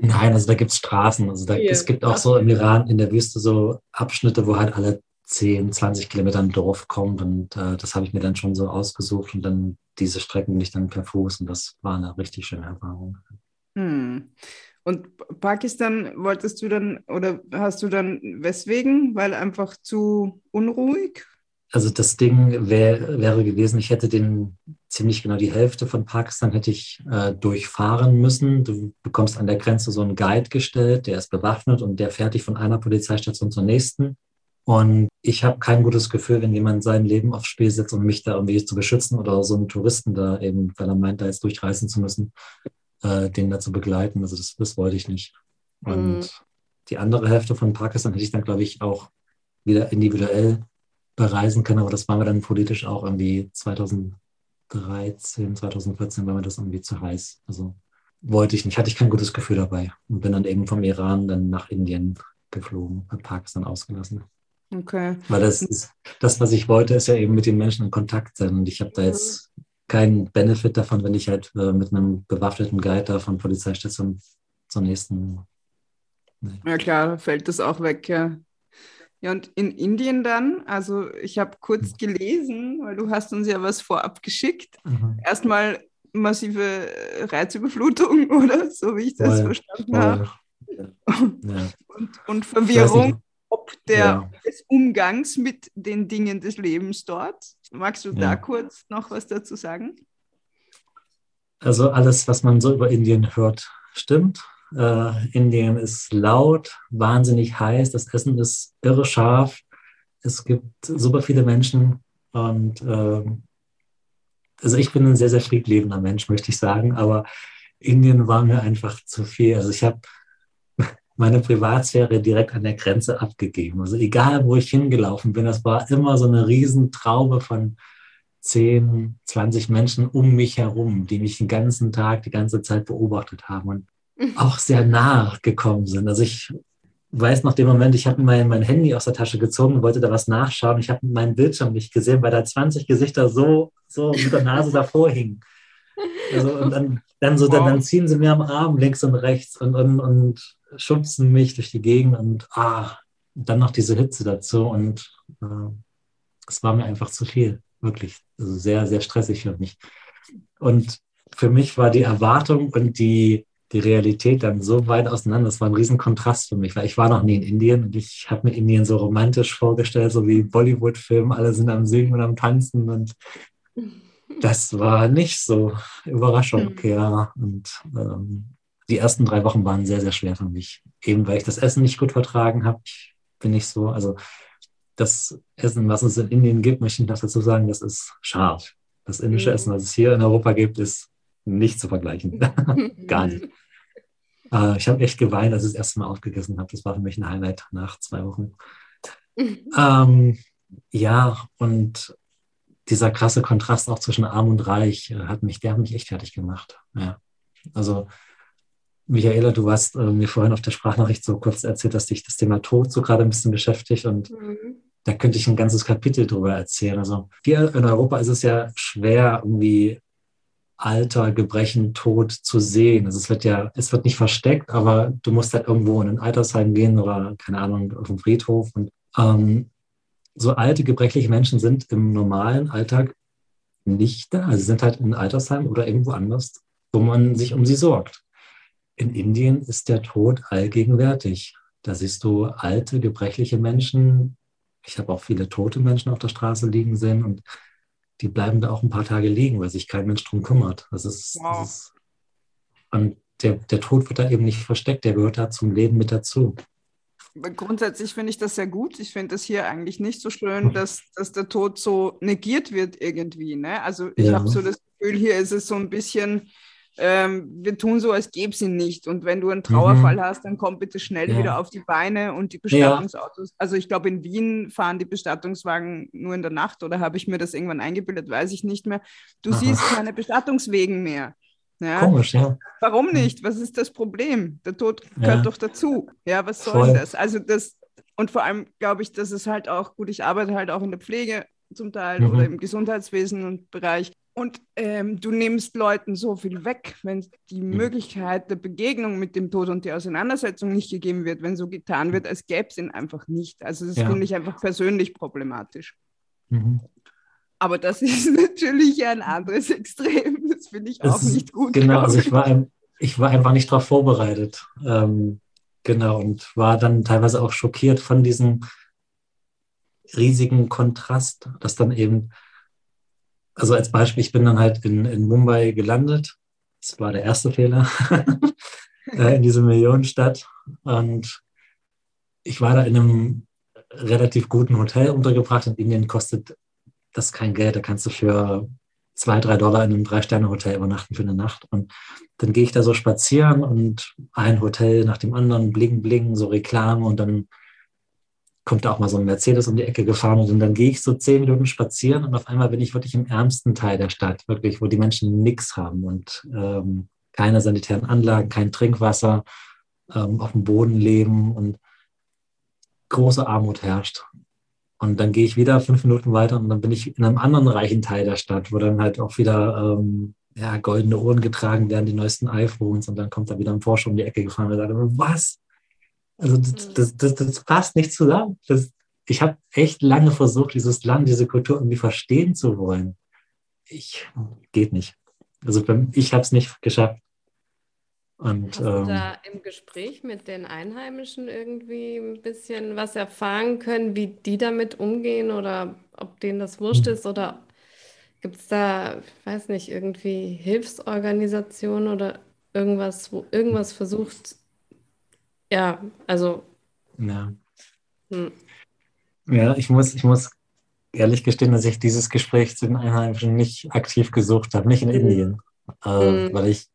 [SPEAKER 3] Nein, also da gibt es Straßen. Also da, es gibt auch so im Iran in der Wüste so Abschnitte, wo halt alle 10, 20 Kilometer ein Dorf kommt. Und äh, das habe ich mir dann schon so ausgesucht und dann diese Strecken bin ich dann per Fuß und das war eine richtig schöne Erfahrung.
[SPEAKER 2] Hm. Und Pakistan wolltest du dann oder hast du dann weswegen? Weil einfach zu unruhig?
[SPEAKER 3] Also das Ding wär, wäre gewesen, ich hätte den ziemlich genau die Hälfte von Pakistan hätte ich äh, durchfahren müssen. Du bekommst an der Grenze so einen Guide gestellt, der ist bewaffnet und der fährt dich von einer Polizeistation zur nächsten. Und ich habe kein gutes Gefühl, wenn jemand sein Leben aufs Spiel setzt, um mich da irgendwie zu beschützen oder so einen Touristen da eben, weil er meint, da jetzt durchreisen zu müssen äh, den da zu begleiten. Also das, das wollte ich nicht. Und mhm. die andere Hälfte von Pakistan hätte ich dann, glaube ich, auch wieder individuell bereisen können, aber das war mir dann politisch auch irgendwie 2013, 2014 war mir das irgendwie zu heiß. Also wollte ich nicht, hatte ich kein gutes Gefühl dabei und bin dann eben vom Iran dann nach Indien geflogen, habe Pakistan ausgelassen.
[SPEAKER 2] Okay.
[SPEAKER 3] Weil das ist, das, was ich wollte, ist ja eben mit den Menschen in Kontakt sein. Und ich habe da mhm. jetzt keinen Benefit davon, wenn ich halt äh, mit einem bewaffneten Guide da von Polizeistation zur nächsten.
[SPEAKER 2] Nee. Ja klar, fällt das auch weg, ja. Ja, und in Indien dann, also ich habe kurz mhm. gelesen, weil du hast uns ja was vorab geschickt. Mhm. Erstmal massive Reizüberflutung, oder? So wie ich das voll, verstanden habe. Ja. Und, und Verwirrung ob der, ja. des Umgangs mit den Dingen des Lebens dort. Magst du ja. da kurz noch was dazu sagen?
[SPEAKER 3] Also alles, was man so über Indien hört, stimmt. Äh, Indien ist laut, wahnsinnig heiß, das Essen ist irre scharf, es gibt super viele Menschen und äh, also ich bin ein sehr, sehr friedlebender Mensch, möchte ich sagen, aber Indien war mir einfach zu viel. Also ich habe meine Privatsphäre direkt an der Grenze abgegeben. Also egal, wo ich hingelaufen bin, das war immer so eine Riesentraube von 10, 20 Menschen um mich herum, die mich den ganzen Tag, die ganze Zeit beobachtet haben und auch sehr nah gekommen sind. Also ich weiß noch den Moment, ich habe mein, mein Handy aus der Tasche gezogen, wollte da was nachschauen. Ich habe meinen Bildschirm nicht gesehen, weil da 20 Gesichter so, so mit der Nase davor hingen. Also, und dann, dann so, dann, dann ziehen sie mir am Arm links und rechts und, und, und schubsen mich durch die Gegend und ah, dann noch diese Hitze dazu und äh, es war mir einfach zu viel, wirklich. Also sehr, sehr stressig für mich. Und für mich war die Erwartung und die, die Realität dann so weit auseinander. Das war ein Riesenkontrast für mich, weil ich war noch nie in Indien und ich habe mir Indien so romantisch vorgestellt, so wie Bollywood-Film, alle sind am Singen und am Tanzen und das war nicht so. Überraschung, mhm. ja. Und ähm, die ersten drei Wochen waren sehr, sehr schwer für mich. Eben weil ich das Essen nicht gut vertragen habe. Ich bin nicht so, also das Essen, was es in Indien gibt, möchte ich noch dazu sagen, das ist scharf. Das indische mhm. Essen, was es hier in Europa gibt, ist nicht zu vergleichen. Gar nicht. Äh, ich habe echt geweint, als ich das erste Mal aufgegessen habe. Das war für mich ein Highlight nach zwei Wochen. ähm, ja, und dieser krasse Kontrast auch zwischen Arm und Reich äh, hat mich, der hat mich echt fertig gemacht. Ja. Also Michaela, du hast äh, mir vorhin auf der Sprachnachricht so kurz erzählt, dass dich das Thema Tod so gerade ein bisschen beschäftigt und mhm. da könnte ich ein ganzes Kapitel drüber erzählen. Also hier in Europa ist es ja schwer, irgendwie Alter, Gebrechen, Tod zu sehen. Also es wird ja, es wird nicht versteckt, aber du musst halt irgendwo in ein Altersheim gehen oder keine Ahnung, auf den Friedhof. Und ähm, so alte, gebrechliche Menschen sind im normalen Alltag nicht da. Also sind halt in Altersheim oder irgendwo anders, wo man sich um sie sorgt in Indien ist der Tod allgegenwärtig. Da siehst du alte, gebrechliche Menschen. Ich habe auch viele tote Menschen auf der Straße liegen sehen und die bleiben da auch ein paar Tage liegen, weil sich kein Mensch drum kümmert. Das ist, wow. das ist und der, der Tod wird da eben nicht versteckt, der gehört da zum Leben mit dazu.
[SPEAKER 2] Grundsätzlich finde ich das sehr gut. Ich finde das hier eigentlich nicht so schön, dass, dass der Tod so negiert wird irgendwie. Ne? Also ich ja. habe so das Gefühl, hier ist es so ein bisschen, ähm, wir tun so, als gäbe es ihn nicht. Und wenn du einen Trauerfall mhm. hast, dann komm bitte schnell ja. wieder auf die Beine und die Bestattungsautos. Ja. Also ich glaube, in Wien fahren die Bestattungswagen nur in der Nacht oder habe ich mir das irgendwann eingebildet, weiß ich nicht mehr. Du Aha. siehst keine Bestattungswegen mehr. Ja? Komisch, ja. Warum nicht? Was ist das Problem? Der Tod gehört doch dazu. Ja, was soll Voll. das? Also das, und vor allem glaube ich, dass es halt auch, gut, ich arbeite halt auch in der Pflege zum Teil mhm. oder im Gesundheitswesen und Bereich. Und ähm, du nimmst Leuten so viel weg, wenn die mhm. Möglichkeit der Begegnung mit dem Tod und die Auseinandersetzung nicht gegeben wird, wenn so getan wird, als gäbe es ihn einfach nicht. Also das ja. finde ich einfach persönlich problematisch. Mhm. Aber das ist natürlich ein anderes Extrem. Das finde ich auch nicht gut.
[SPEAKER 3] Genau, also ich war, ich war einfach nicht darauf vorbereitet. Ähm, genau, und war dann teilweise auch schockiert von diesem riesigen Kontrast, dass dann eben also als Beispiel, ich bin dann halt in, in Mumbai gelandet. Das war der erste Fehler äh, in dieser Millionenstadt. Und ich war da in einem relativ guten Hotel untergebracht. In Indien kostet das kein Geld. Da kannst du für zwei, drei Dollar in einem Drei-Sterne-Hotel übernachten für eine Nacht. Und dann gehe ich da so spazieren und ein Hotel nach dem anderen, bling, bling, so Reklame und dann kommt da auch mal so ein Mercedes um die Ecke gefahren und dann gehe ich so zehn Minuten spazieren und auf einmal bin ich wirklich im ärmsten Teil der Stadt, wirklich, wo die Menschen nichts haben und ähm, keine sanitären Anlagen, kein Trinkwasser, ähm, auf dem Boden leben und große Armut herrscht. Und dann gehe ich wieder fünf Minuten weiter und dann bin ich in einem anderen reichen Teil der Stadt, wo dann halt auch wieder ähm, ja, goldene Uhren getragen werden, die neuesten iPhones und dann kommt da wieder ein Porsche um die Ecke gefahren und sagt, was? Also das, mhm. das, das, das passt nicht zusammen. Das, ich habe echt lange versucht, dieses Land, diese Kultur irgendwie verstehen zu wollen. Ich geht nicht. Also ich habe es nicht geschafft.
[SPEAKER 1] Und, Hast du ähm, da im Gespräch mit den Einheimischen irgendwie ein bisschen was erfahren können, wie die damit umgehen oder ob denen das wurscht hm. ist oder gibt es da, ich weiß nicht, irgendwie Hilfsorganisationen oder irgendwas, wo irgendwas versucht ja, also.
[SPEAKER 3] Ja. Hm. Ja, ich muss, ich muss ehrlich gestehen, dass ich dieses Gespräch zu den Einheimischen nicht aktiv gesucht habe, nicht in mhm. Indien, äh, mhm. weil ich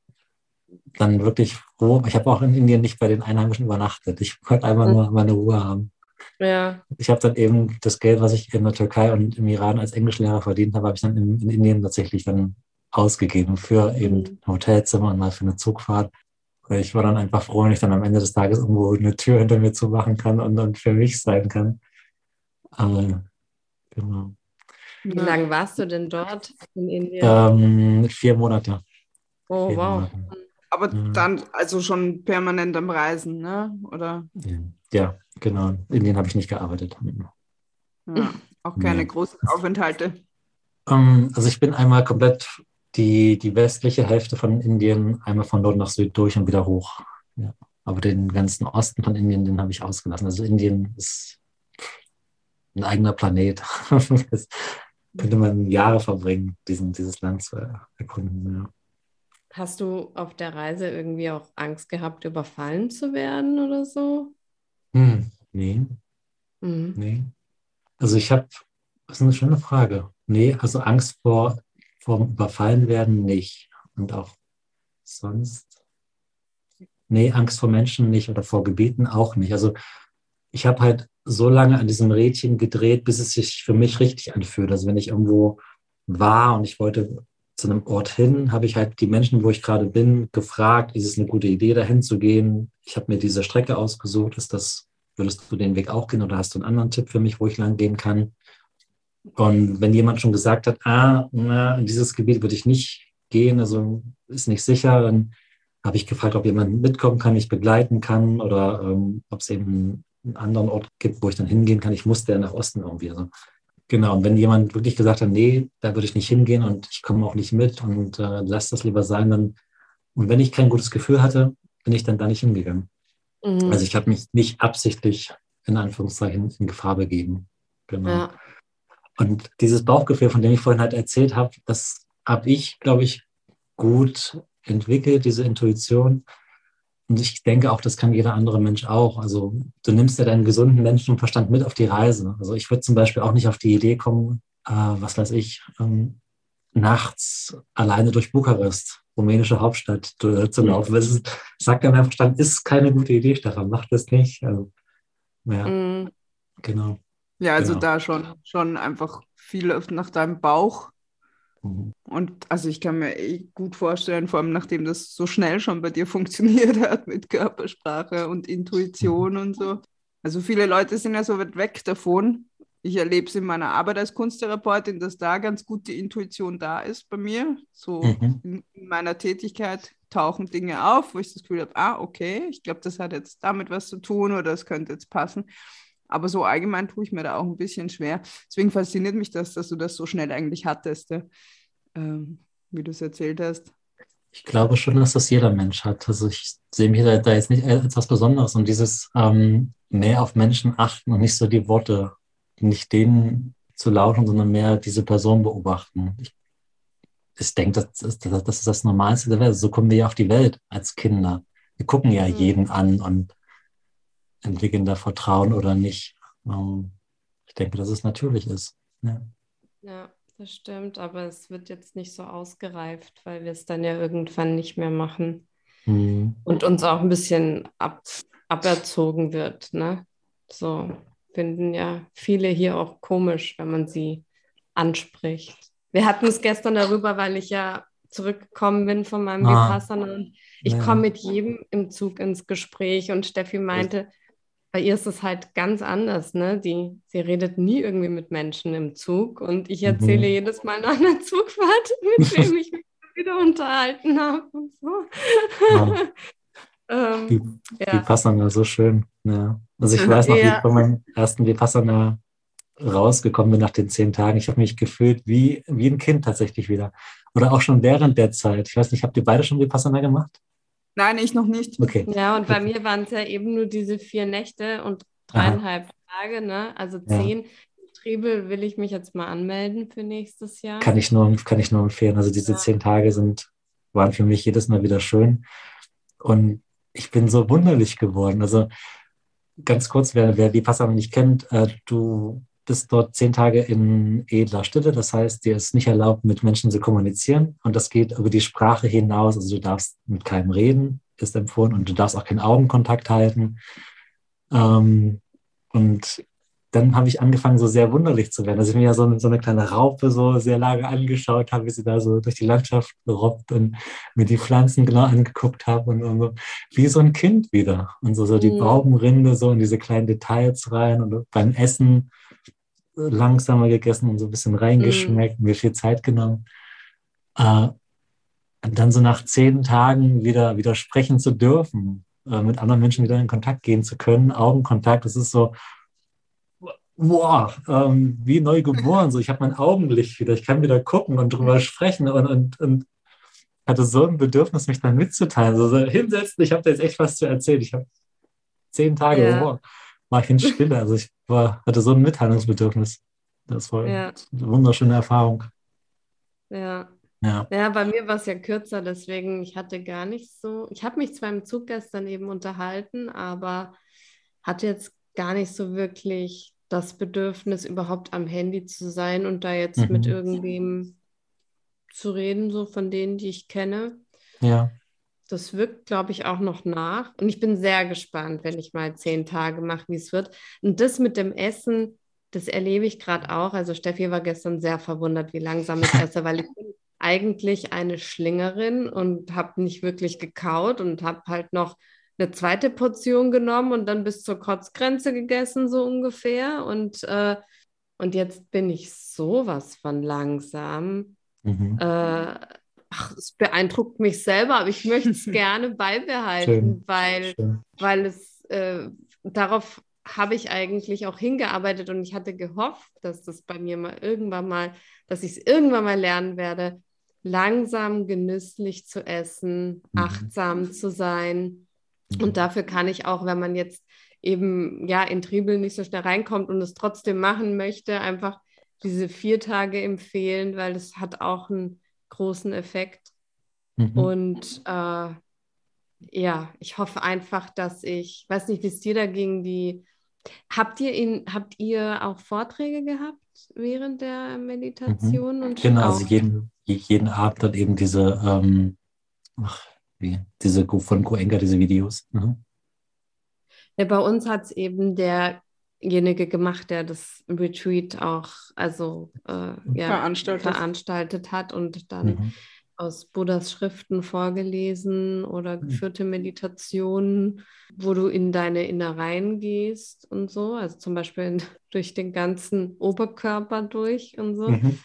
[SPEAKER 3] dann wirklich froh, ich habe auch in Indien nicht bei den Einheimischen übernachtet. Ich wollte einfach mhm. nur meine Ruhe haben. Ja. Ich habe dann eben das Geld, was ich in der Türkei und im Iran als Englischlehrer verdient habe, habe ich dann in, in, Indien tatsächlich dann ausgegeben für eben ein Hotelzimmer und mal für eine Zugfahrt ich war dann einfach froh, wenn ich dann am Ende des Tages irgendwo eine Tür hinter mir zumachen kann und dann für mich sein kann. Aber,
[SPEAKER 1] genau. Wie lange warst du denn dort in Indien?
[SPEAKER 3] Ähm, vier Monate.
[SPEAKER 2] Oh, vier wow. Monate. Aber ja. dann also schon permanent am Reisen, ne? Oder?
[SPEAKER 3] Ja, genau. In Indien habe ich nicht gearbeitet.
[SPEAKER 2] Ja, auch keine nee. großen Aufenthalte.
[SPEAKER 3] Ähm, also ich bin einmal komplett die, die westliche Hälfte von Indien einmal von Nord nach Süd durch und wieder hoch. Ja. Aber den ganzen Osten von Indien, den habe ich ausgelassen. Also Indien ist ein eigener Planet. das könnte man Jahre verbringen, diesen, dieses Land zu erkunden. Ja.
[SPEAKER 1] Hast du auf der Reise irgendwie auch Angst gehabt, überfallen zu werden oder so?
[SPEAKER 3] Hm, nee. Mhm. Nee. Also ich habe, das ist eine schöne Frage. Nee, also Angst vor vom Überfallen werden nicht. Und auch sonst, nee, Angst vor Menschen nicht oder vor Gebieten auch nicht. Also ich habe halt so lange an diesem Rädchen gedreht, bis es sich für mich richtig anfühlt. Also wenn ich irgendwo war und ich wollte zu einem Ort hin, habe ich halt die Menschen, wo ich gerade bin, gefragt, ist es eine gute Idee, dahin zu gehen? Ich habe mir diese Strecke ausgesucht. Ist das, würdest du den Weg auch gehen oder hast du einen anderen Tipp für mich, wo ich lang gehen kann? Und wenn jemand schon gesagt hat, ah, na, in dieses Gebiet würde ich nicht gehen, also ist nicht sicher, dann habe ich gefragt, ob jemand mitkommen kann, mich begleiten kann oder ähm, ob es eben einen anderen Ort gibt, wo ich dann hingehen kann. Ich musste ja nach Osten irgendwie. Also, genau, und wenn jemand wirklich gesagt hat, nee, da würde ich nicht hingehen und ich komme auch nicht mit und äh, lass das lieber sein, dann, und wenn ich kein gutes Gefühl hatte, bin ich dann da nicht hingegangen. Mhm. Also ich habe mich nicht absichtlich in Anführungszeichen in Gefahr begeben. Genau. Ja. Und dieses Bauchgefühl, von dem ich vorhin halt erzählt habe, das habe ich, glaube ich, gut entwickelt, diese Intuition. Und ich denke auch, das kann jeder andere Mensch auch. Also du nimmst ja deinen gesunden Menschenverstand mit auf die Reise. Also ich würde zum Beispiel auch nicht auf die Idee kommen, äh, was weiß ich, ähm, nachts alleine durch Bukarest rumänische Hauptstadt zu, zu laufen. Das ist, sagt ja mein Verstand, ist keine gute Idee, Stefan, mach das nicht. Also, ja, mm. genau.
[SPEAKER 2] Ja, also genau. da schon, schon einfach viel nach deinem Bauch. Mhm. Und also ich kann mir eh gut vorstellen, vor allem nachdem das so schnell schon bei dir funktioniert hat mit Körpersprache und Intuition mhm. und so. Also viele Leute sind ja so weit weg davon. Ich erlebe es in meiner Arbeit als Kunsttherapeutin, dass da ganz gut die Intuition da ist bei mir. So mhm. in, in, meiner Tätigkeit tauchen Dinge auf, wo ich das Gefühl habe, ah, okay, ich glaube, das hat jetzt damit was zu tun oder das könnte jetzt passen. Aber so allgemein tue ich mir da auch ein bisschen schwer. Deswegen fasziniert mich das, dass du das so schnell eigentlich hattest, ähm, wie du es erzählt hast.
[SPEAKER 3] Ich glaube schon, dass das jeder Mensch hat. Also ich sehe mich da, da jetzt nicht als was Besonderes und dieses ähm, mehr auf Menschen achten und nicht so die Worte, nicht denen zu lauschen, sondern mehr diese Person beobachten. Ich, ich denke, das ist, das ist das Normalste der Welt. So kommen wir ja auf die Welt als Kinder. Wir gucken ja mhm. jeden an und entwickeln da Vertrauen oder nicht. Ähm, ich denke, dass es natürlich ist. Ja.
[SPEAKER 1] ja, das stimmt, aber es wird jetzt nicht so ausgereift, weil wir es dann ja irgendwann nicht mehr machen mhm. und uns auch ein bisschen ab, aberzogen wird. Ne? So finden ja viele hier auch komisch, wenn man sie anspricht. Wir hatten es gestern darüber, weil ich ja zurückgekommen bin von meinem ah. Vipassana und ich ja. komme mit jedem im Zug ins Gespräch und Steffi meinte, bei ihr ist es halt ganz anders, ne? Die, sie redet nie irgendwie mit Menschen im Zug und ich erzähle mhm. jedes Mal nach einer Zugfahrt, mit wem ich mich wieder unterhalten habe und so.
[SPEAKER 3] Ja. ähm, die, ja. da so schön. Ja. Also ich weiß noch, ja. wie ich von meinem ersten Vipassana rausgekommen bin nach den zehn Tagen. Ich habe mich gefühlt wie, wie ein Kind tatsächlich wieder. Oder auch schon während der Zeit. Ich weiß nicht, habt ihr beide schon Vipassana gemacht?
[SPEAKER 2] Nein, ich noch nicht.
[SPEAKER 1] Okay. Ja, und bei mir waren es ja eben nur diese vier Nächte und dreieinhalb Aha. Tage, ne? Also zehn. Ja. Triebel will ich mich jetzt mal anmelden für nächstes Jahr.
[SPEAKER 3] Kann ich nur, kann ich nur empfehlen. Also diese ja. zehn Tage sind, waren für mich jedes Mal wieder schön. Und ich bin so wunderlich geworden. Also ganz kurz, wer, wer Vipassana nicht kennt, äh, du bist dort zehn Tage in edler Stille. Das heißt, dir ist nicht erlaubt, mit Menschen zu kommunizieren. Und das geht über die Sprache hinaus. Also du darfst mit keinem reden, ist empfohlen. Und du darfst auch keinen Augenkontakt halten. Ähm, und dann habe ich angefangen, so sehr wunderlich zu werden. Also ich mir ja so, so eine kleine Raupe so sehr lange angeschaut habe, wie sie da so durch die Landschaft robbt und mir die Pflanzen genau angeguckt habe und, und so, wie so ein Kind wieder. Und so, so die mhm. Baumrinde so in diese kleinen Details rein und beim Essen langsamer gegessen und so ein bisschen reingeschmeckt, mhm. mir viel Zeit genommen. Äh, und dann so nach zehn Tagen wieder, wieder sprechen zu dürfen, äh, mit anderen Menschen wieder in Kontakt gehen zu können, Augenkontakt, das ist so, wow, ähm, wie neu geboren. So, ich habe mein Augenlicht wieder, ich kann wieder gucken und drüber mhm. sprechen und, und, und hatte so ein Bedürfnis, mich dann mitzuteilen. So, so hinsetzen, ich habe da jetzt echt was zu erzählen. Ich habe zehn Tage, ja. wow, war ich in Stille. Also ich war, hatte so ein Mitteilungsbedürfnis. Das war ja. eine wunderschöne Erfahrung.
[SPEAKER 1] Ja. Ja. ja, bei mir war es ja kürzer, deswegen ich hatte gar nicht so. Ich habe mich zwar im Zug gestern eben unterhalten, aber hatte jetzt gar nicht so wirklich das Bedürfnis, überhaupt am Handy zu sein und da jetzt mhm. mit irgendwem zu reden, so von denen, die ich kenne.
[SPEAKER 3] Ja.
[SPEAKER 1] Das wirkt, glaube ich, auch noch nach. Und ich bin sehr gespannt, wenn ich mal zehn Tage mache, wie es wird. Und das mit dem Essen, das erlebe ich gerade auch. Also Steffi war gestern sehr verwundert, wie langsam ich esse, weil ich bin eigentlich eine Schlingerin und habe nicht wirklich gekaut und habe halt noch eine zweite Portion genommen und dann bis zur Kotzgrenze gegessen, so ungefähr. Und, äh, und jetzt bin ich sowas von langsam. Mhm. Äh, ach, es beeindruckt mich selber, aber ich möchte es gerne beibehalten, Schön. weil, Schön. weil es äh, darauf habe ich eigentlich auch hingearbeitet und ich hatte gehofft, dass das bei mir mal irgendwann mal, dass ich es irgendwann mal lernen werde, langsam genüsslich zu essen, mhm. achtsam zu sein. Und mhm. dafür kann ich auch, wenn man jetzt eben ja in Triebel nicht so schnell reinkommt und es trotzdem machen möchte, einfach diese vier Tage empfehlen, weil es hat auch einen großen Effekt. Mhm. Und äh, ja, ich hoffe einfach, dass ich, weiß nicht, wie es dir da ging, die habt ihr ihn, habt ihr auch Vorträge gehabt während der Meditation? Mhm.
[SPEAKER 3] Und genau, also jeden, jeden Abend dann eben diese ähm, ach, wie, diese von Goenka, diese Videos. Mhm.
[SPEAKER 1] Ja, bei uns hat es eben derjenige gemacht, der das Retreat auch also äh, ja, veranstaltet. veranstaltet. hat und dann mhm. aus Buddhas Schriften vorgelesen oder mhm. geführte Meditationen, wo du in deine Innereien gehst und so, also zum Beispiel in, durch den ganzen Oberkörper durch und so. Mhm.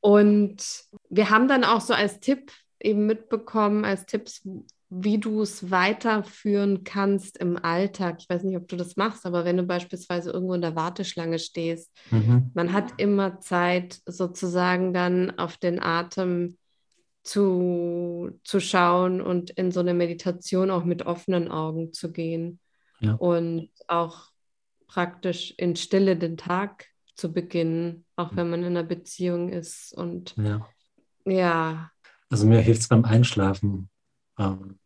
[SPEAKER 1] Und wir haben dann auch so als Tipp eben mitbekommen, als Tipps, wie du es weiterführen kannst im Alltag. Ich weiß nicht, ob du das machst, aber wenn du beispielsweise irgendwo in der Warteschlange stehst, mhm. man hat immer Zeit, sozusagen dann auf den Atem zu, zu schauen und in so eine Meditation auch mit offenen Augen zu gehen ja. und auch praktisch in Stille den Tag zu beginnen, auch wenn man in einer Beziehung ist. Und ja, ja.
[SPEAKER 3] Also mir hilft es beim Einschlafen. Ähm,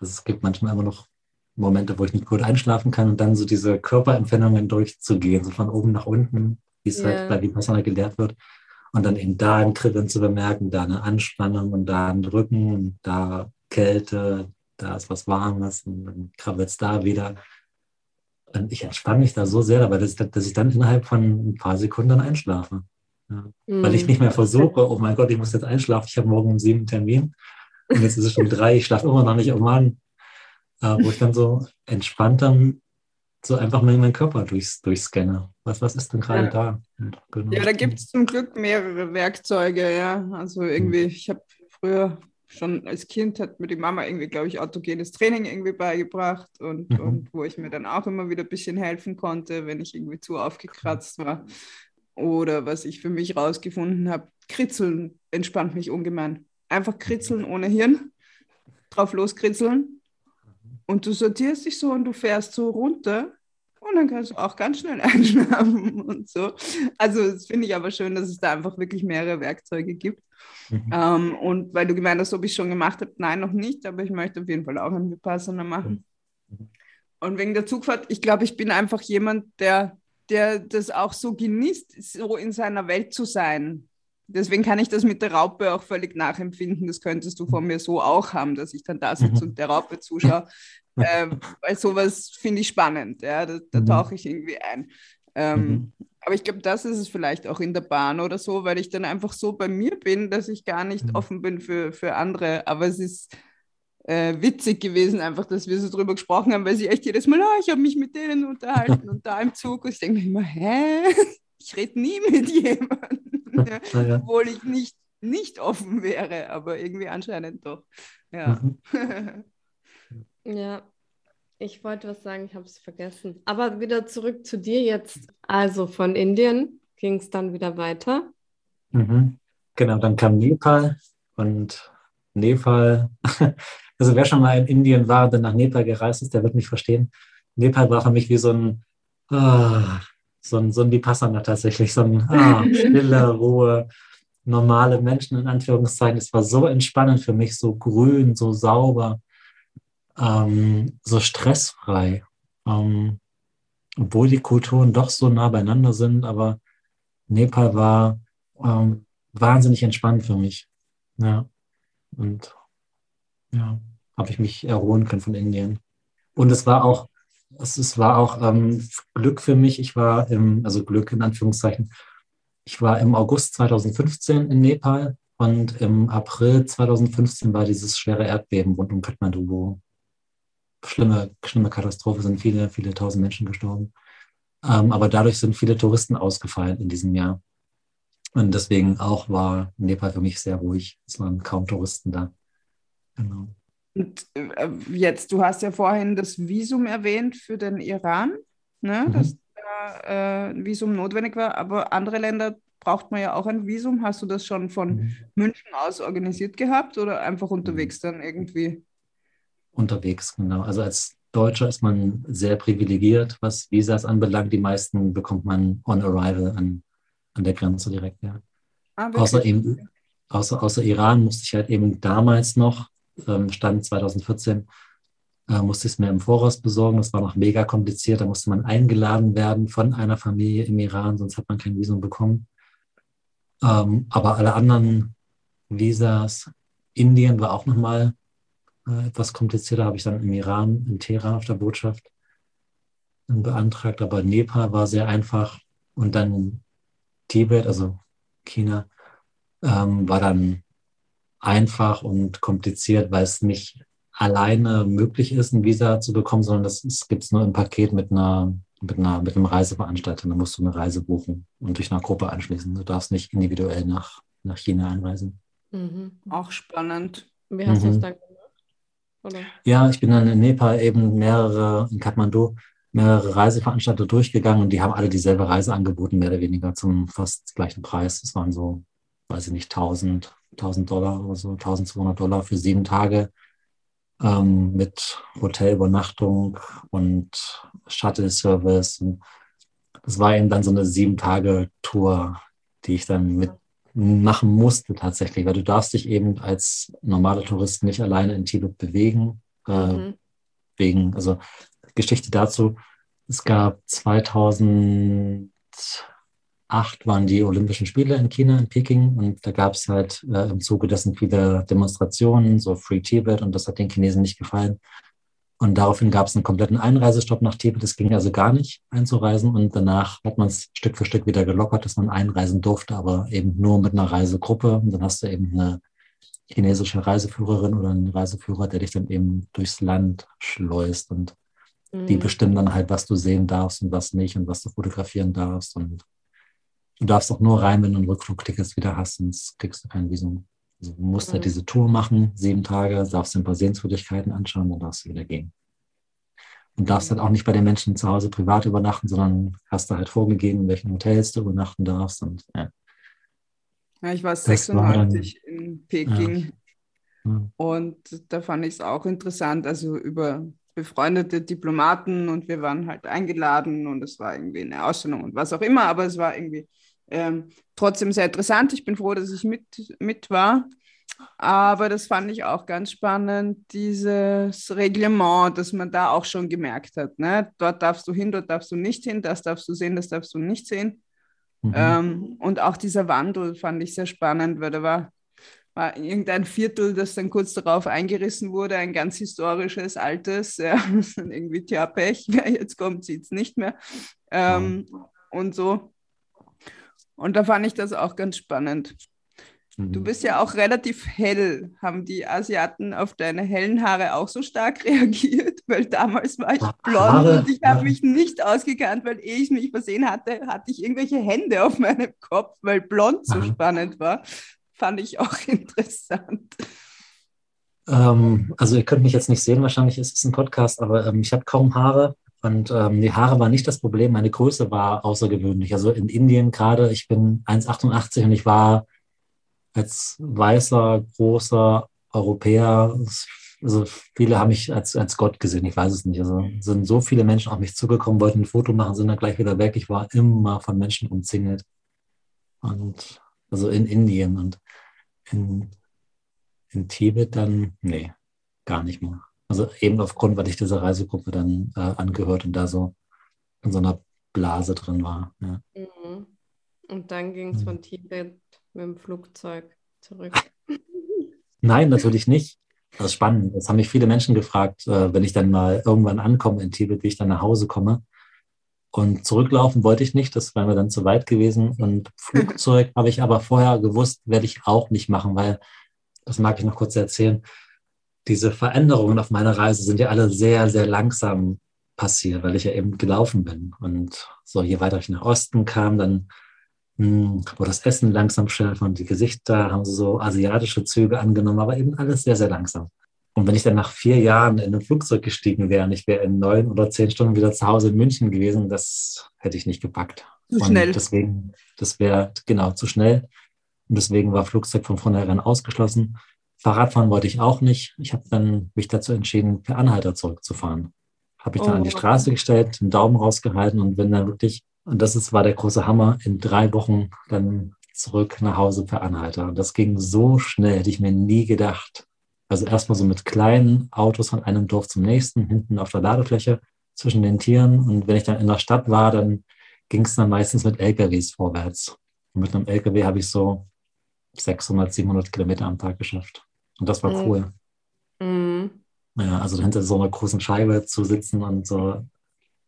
[SPEAKER 3] es gibt manchmal immer noch Momente, wo ich nicht gut einschlafen kann und dann so diese Körperempfindungen durchzugehen, so von oben nach unten, wie es yeah. halt bei Vipassana gelehrt wird. Und dann eben da ein Kribbeln zu bemerken, da eine Anspannung und da ein Drücken und da Kälte, da ist was Warmes und dann krabbelt es da wieder. Und ich entspanne mich da so sehr dabei, dass, dass ich dann innerhalb von ein paar Sekunden einschlafe. Ja. Mhm. Weil ich nicht mehr versuche, oh mein Gott, ich muss jetzt einschlafen, ich habe morgen um sieben Termin und jetzt ist es schon drei, ich schlafe immer noch nicht, oh Mann. Äh, wo ich dann so entspannt dann so einfach mal meinen Körper durchs, durchscanne. Was, was ist denn gerade ja. da?
[SPEAKER 2] Genau. Ja, da gibt es zum Glück mehrere Werkzeuge, ja. Also irgendwie, ich habe früher schon als Kind hat mir die Mama irgendwie, glaube ich, autogenes Training irgendwie beigebracht und, mhm. und wo ich mir dann auch immer wieder ein bisschen helfen konnte, wenn ich irgendwie zu aufgekratzt war. Oder was ich für mich rausgefunden habe, Kritzeln entspannt mich ungemein. Einfach kritzeln ohne Hirn, drauf loskritzeln und du sortierst dich so und du fährst so runter und dann kannst du auch ganz schnell einschlafen und so. Also das finde ich aber schön, dass es da einfach wirklich mehrere Werkzeuge gibt. Mhm. Ähm, und weil du gemeint hast, ob ich schon gemacht habe, nein, noch nicht, aber ich möchte auf jeden Fall auch ein Vipassana machen. Mhm. Und wegen der Zugfahrt, ich glaube, ich bin einfach jemand, der, der das auch so genießt, so in seiner Welt zu sein. Deswegen kann ich das mit der Raupe auch völlig nachempfinden. Das könntest du von mir so auch haben, dass ich dann da sitze mhm. und der Raupe zuschaue. äh, weil sowas finde ich spannend. Ja? Da, da mhm. tauche ich irgendwie ein. Ähm, mhm. Aber ich glaube, das ist es vielleicht auch in der Bahn oder so, weil ich dann einfach so bei mir bin, dass ich gar nicht mhm. offen bin für, für andere. Aber es ist äh, witzig gewesen, einfach, dass wir so drüber gesprochen haben, weil sie echt jedes Mal, oh, ich habe mich mit denen unterhalten und da im Zug. Und ich denke mir immer, hä? Ich rede nie mit jemandem, ja, ja. obwohl ich nicht, nicht offen wäre, aber irgendwie anscheinend doch. Ja.
[SPEAKER 1] Mhm. ja, ich wollte was sagen, ich habe es vergessen. Aber wieder zurück zu dir jetzt. Also von Indien ging es dann wieder weiter.
[SPEAKER 3] Mhm. Genau, dann kam Nepal und Nepal, also wer schon mal in Indien war und dann nach Nepal gereist ist, der wird mich verstehen. Nepal war für mich wie so ein, ah, so ein, so ein Vipassana tatsächlich, so ein ah, stille, Ruhe, normale Menschen in Anführungszeichen. Es war so entspannend für mich, so grün, so sauber ähm, so stressfrei. Ähm, obwohl die Kulturen doch so nah beieinander sind, aber Nepal war ähm, wahnsinnig entspannt für mich. Ja. Und ja, habe ich mich erholen können von Indien. Und es war auch, es, es war auch ähm, Glück für mich. Ich war im, also Glück in Anführungszeichen, ich war im August 2015 in Nepal und im April 2015 war dieses schwere Erdbeben rund um Kathmandu, wo schlimme, schlimme Katastrophe, sind viele, viele tausend Menschen gestorben. Ähm, aber dadurch sind viele Touristen ausgefallen in diesem Jahr. Und deswegen auch war Nepal für mich sehr ruhig. Es waren kaum Touristen da.
[SPEAKER 2] Genau. Und äh, jetzt, du hast ja vorhin das Visum erwähnt für den Iran, ne? Mhm. dass da äh, ein Visum notwendig war, aber andere Länder braucht man ja auch ein Visum. Hast du das schon von mhm. München aus organisiert gehabt oder einfach unterwegs dann irgendwie?
[SPEAKER 3] unterwegs, genau. Also als Deutscher ist man sehr privilegiert, was Visas anbelangt. Die meisten bekommt man on arrival an, an der Grenze direkt, ja. Ah, außer, eben, außer, außer Iran musste ich halt eben damals noch, ähm, Stand 2014, äh, musste ich es mir im Voraus besorgen. Das war noch mega kompliziert. Da musste man eingeladen werden von einer Familie im Iran, sonst hat man kein Visum bekommen. Ähm, aber alle anderen Visas, Indien war auch nochmal äh, etwas komplizierter, habe ich dann im Iran, in Teheran auf der Botschaft beantragt, aber Nepal war sehr einfach und dann Tibet, also China, ähm, war dann einfach und kompliziert, weil es nicht alleine möglich ist, ein Visa zu bekommen, sondern das gibt es nur im Paket mit einer, mit einer, mit einem Reiseveranstalter. Da musst du eine Reise buchen und dich einer Gruppe anschließen. Du darfst nicht individuell nach, nach China einreisen.
[SPEAKER 2] Mhm. Auch spannend.
[SPEAKER 1] Wie hast mhm. du es dann gemacht?
[SPEAKER 3] Oder? Ja, ich bin dann in Nepal eben mehrere, in Kathmandu, mehrere Reiseveranstalter durchgegangen und die haben alle dieselbe Reise angeboten, mehr oder weniger zum fast gleichen Preis. Es waren so, weiß ich nicht, 1000, 1000 Dollar oder so, 1200 Dollar für sieben Tage ähm, mit Hotelübernachtung und Shuttle-Service. Das war eben dann so eine sieben Tage Tour, die ich dann mit machen musste tatsächlich, weil du darfst dich eben als normaler Tourist nicht alleine in Tibet bewegen. Äh, mhm. Wegen, also Geschichte dazu, es gab 2008 waren die Olympischen Spiele in China, in Peking, und da gab es halt äh, im Zuge dessen viele Demonstrationen, so Free Tibet, und das hat den Chinesen nicht gefallen. Und daraufhin gab es einen kompletten Einreisestopp nach Tibet. Es ging also gar nicht einzureisen. Und danach hat man es Stück für Stück wieder gelockert, dass man einreisen durfte, aber eben nur mit einer Reisegruppe. Und dann hast du eben eine chinesische Reiseführerin oder einen Reiseführer, der dich dann eben durchs Land schleust. Und mhm. die bestimmen dann halt, was du sehen darfst und was nicht und was du fotografieren darfst. Und du darfst auch nur rein, wenn du ein Rückflugticket wieder hast, sonst kriegst du kein Visum. Also du musst mhm. halt diese Tour machen, sieben Tage, darfst ein paar Sehenswürdigkeiten anschauen, dann darfst du wieder gehen. Und darfst halt auch nicht bei den Menschen zu Hause privat übernachten, sondern hast da halt vorgegeben, in welchen Hotels du übernachten darfst. Und, ja.
[SPEAKER 2] ja ich war 96 war dann, in Peking ja. und da fand ich es auch interessant, also über befreundete Diplomaten und wir waren halt eingeladen und es war irgendwie eine Ausstellung und was auch immer, aber es war irgendwie ähm, trotzdem sehr interessant. Ich bin froh, dass ich mit, mit war. Aber das fand ich auch ganz spannend, dieses Reglement, das man da auch schon gemerkt hat. Ne? Dort darfst du hin, dort darfst du nicht hin, das darfst du sehen, das darfst du nicht sehen. Mhm. Ähm, und auch dieser Wandel fand ich sehr spannend, weil da war, war irgendein Viertel, das dann kurz darauf eingerissen wurde, ein ganz historisches, altes, ja, irgendwie tja, Pech, wer jetzt kommt, sieht es nicht mehr. Ähm, mhm. Und so. Und da fand ich das auch ganz spannend. Du mhm. bist ja auch relativ hell. Haben die Asiaten auf deine hellen Haare auch so stark reagiert? Weil damals war ich blond Haare, und ich habe mich nicht ausgekannt, weil ehe ich mich versehen hatte, hatte ich irgendwelche Hände auf meinem Kopf, weil blond so spannend war. Fand ich auch interessant.
[SPEAKER 3] Ähm, also ihr könnt mich jetzt nicht sehen, wahrscheinlich ist es ein Podcast, aber ähm, ich habe kaum Haare. Und ähm, die Haare waren nicht das Problem, meine Größe war außergewöhnlich. Also in Indien gerade, ich bin 1,88 und ich war als weißer, großer Europäer, also viele haben mich als, als Gott gesehen, ich weiß es nicht. Also sind so viele Menschen auf mich zugekommen, wollten ein Foto machen, sind dann gleich wieder weg. Ich war immer von Menschen umzingelt. Und also in Indien und in, in Tibet dann, nee, gar nicht mehr. Also eben aufgrund, weil ich dieser Reisegruppe dann äh, angehört und da so in so einer Blase drin war. Ja.
[SPEAKER 1] Mhm. Und dann ging es von Tibet mit dem Flugzeug zurück.
[SPEAKER 3] Nein, natürlich nicht. Das ist spannend. Das haben mich viele Menschen gefragt, äh, wenn ich dann mal irgendwann ankomme in Tibet, wie ich dann nach Hause komme. Und zurücklaufen wollte ich nicht, das wäre mir dann zu weit gewesen. Und Flugzeug habe ich aber vorher gewusst, werde ich auch nicht machen, weil, das mag ich noch kurz erzählen, diese Veränderungen auf meiner Reise sind ja alle sehr, sehr langsam passiert, weil ich ja eben gelaufen bin. Und so, je weiter ich nach Osten kam, dann hm, wurde das Essen langsam schärfer und die Gesichter haben so asiatische Züge angenommen, aber eben alles sehr, sehr langsam. Und wenn ich dann nach vier Jahren in ein Flugzeug gestiegen wäre und ich wäre in neun oder zehn Stunden wieder zu Hause in München gewesen, das hätte ich nicht gepackt.
[SPEAKER 2] Zu schnell.
[SPEAKER 3] Und deswegen, das wäre genau zu schnell. Und deswegen war Flugzeug von vornherein ausgeschlossen. Fahrradfahren wollte ich auch nicht. Ich habe dann mich dazu entschieden, per Anhalter zurückzufahren. Habe ich dann oh. an die oh. Straße gestellt, einen Daumen rausgehalten und bin dann wirklich, und das ist, war der große Hammer, in drei Wochen dann zurück nach Hause per Anhalter. Und das ging so schnell, hätte ich mir nie gedacht. Also erstmal so mit kleinen Autos von einem Dorf zum nächsten, hinten auf der Ladefläche zwischen den Tieren. Und wenn ich dann in der Stadt war, dann ging es dann meistens mit LKWs vorwärts. Und mit einem LKW habe ich so 600, 700 Kilometer am Tag geschafft. Und das war mhm. cool. Mhm. Ja, also hinter so einer großen Scheibe zu sitzen und so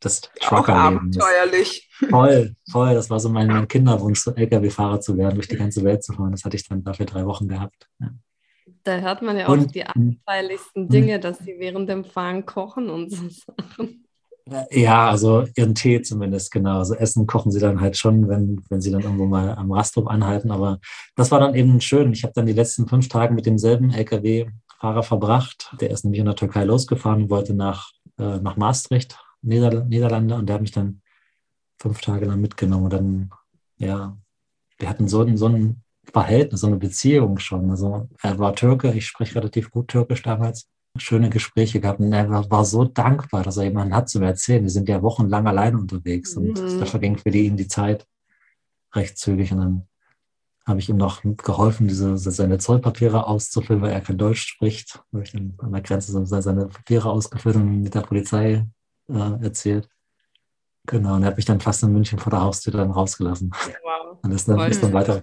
[SPEAKER 3] das
[SPEAKER 2] Truckerleben. Abenteuerlich.
[SPEAKER 3] Voll, voll. Das war so mein, mein Kinderwunsch, so LKW-Fahrer zu werden, durch die ganze Welt zu fahren. Das hatte ich dann dafür drei Wochen gehabt. Ja.
[SPEAKER 1] Da hört man ja auch und, die abenteuerlichsten Dinge, dass sie während dem Fahren kochen und so Sachen.
[SPEAKER 3] Ja, also ihren Tee zumindest, genau. Also Essen kochen sie dann halt schon, wenn, wenn sie dann irgendwo mal am Rasthof anhalten. Aber das war dann eben schön. Ich habe dann die letzten fünf Tage mit demselben LKW-Fahrer verbracht. Der ist nämlich in der Türkei losgefahren und wollte nach, äh, nach Maastricht, Nieder Niederlande, und der hat mich dann fünf Tage lang mitgenommen. Und dann, ja, wir hatten so, so ein Verhältnis, so eine Beziehung schon. Also er war Türke, ich spreche relativ gut Türkisch damals schöne Gespräche gehabt und er war, so dankbar, dass er jemanden hat zu erzählen. Wir sind ja wochenlang allein unterwegs und mhm. da verging für ihn die Zeit recht zügig und dann habe ich ihm noch geholfen, diese, seine Zollpapiere auszufüllen, weil er kein Deutsch spricht. Habe ich dann an der Grenze seine Papiere ausgefüllt und mit der Polizei äh, erzählt. Genau, und er hat mich dann fast in München vor der Haustür dann rausgelassen. Wow. Und ist dann, ist dann weiter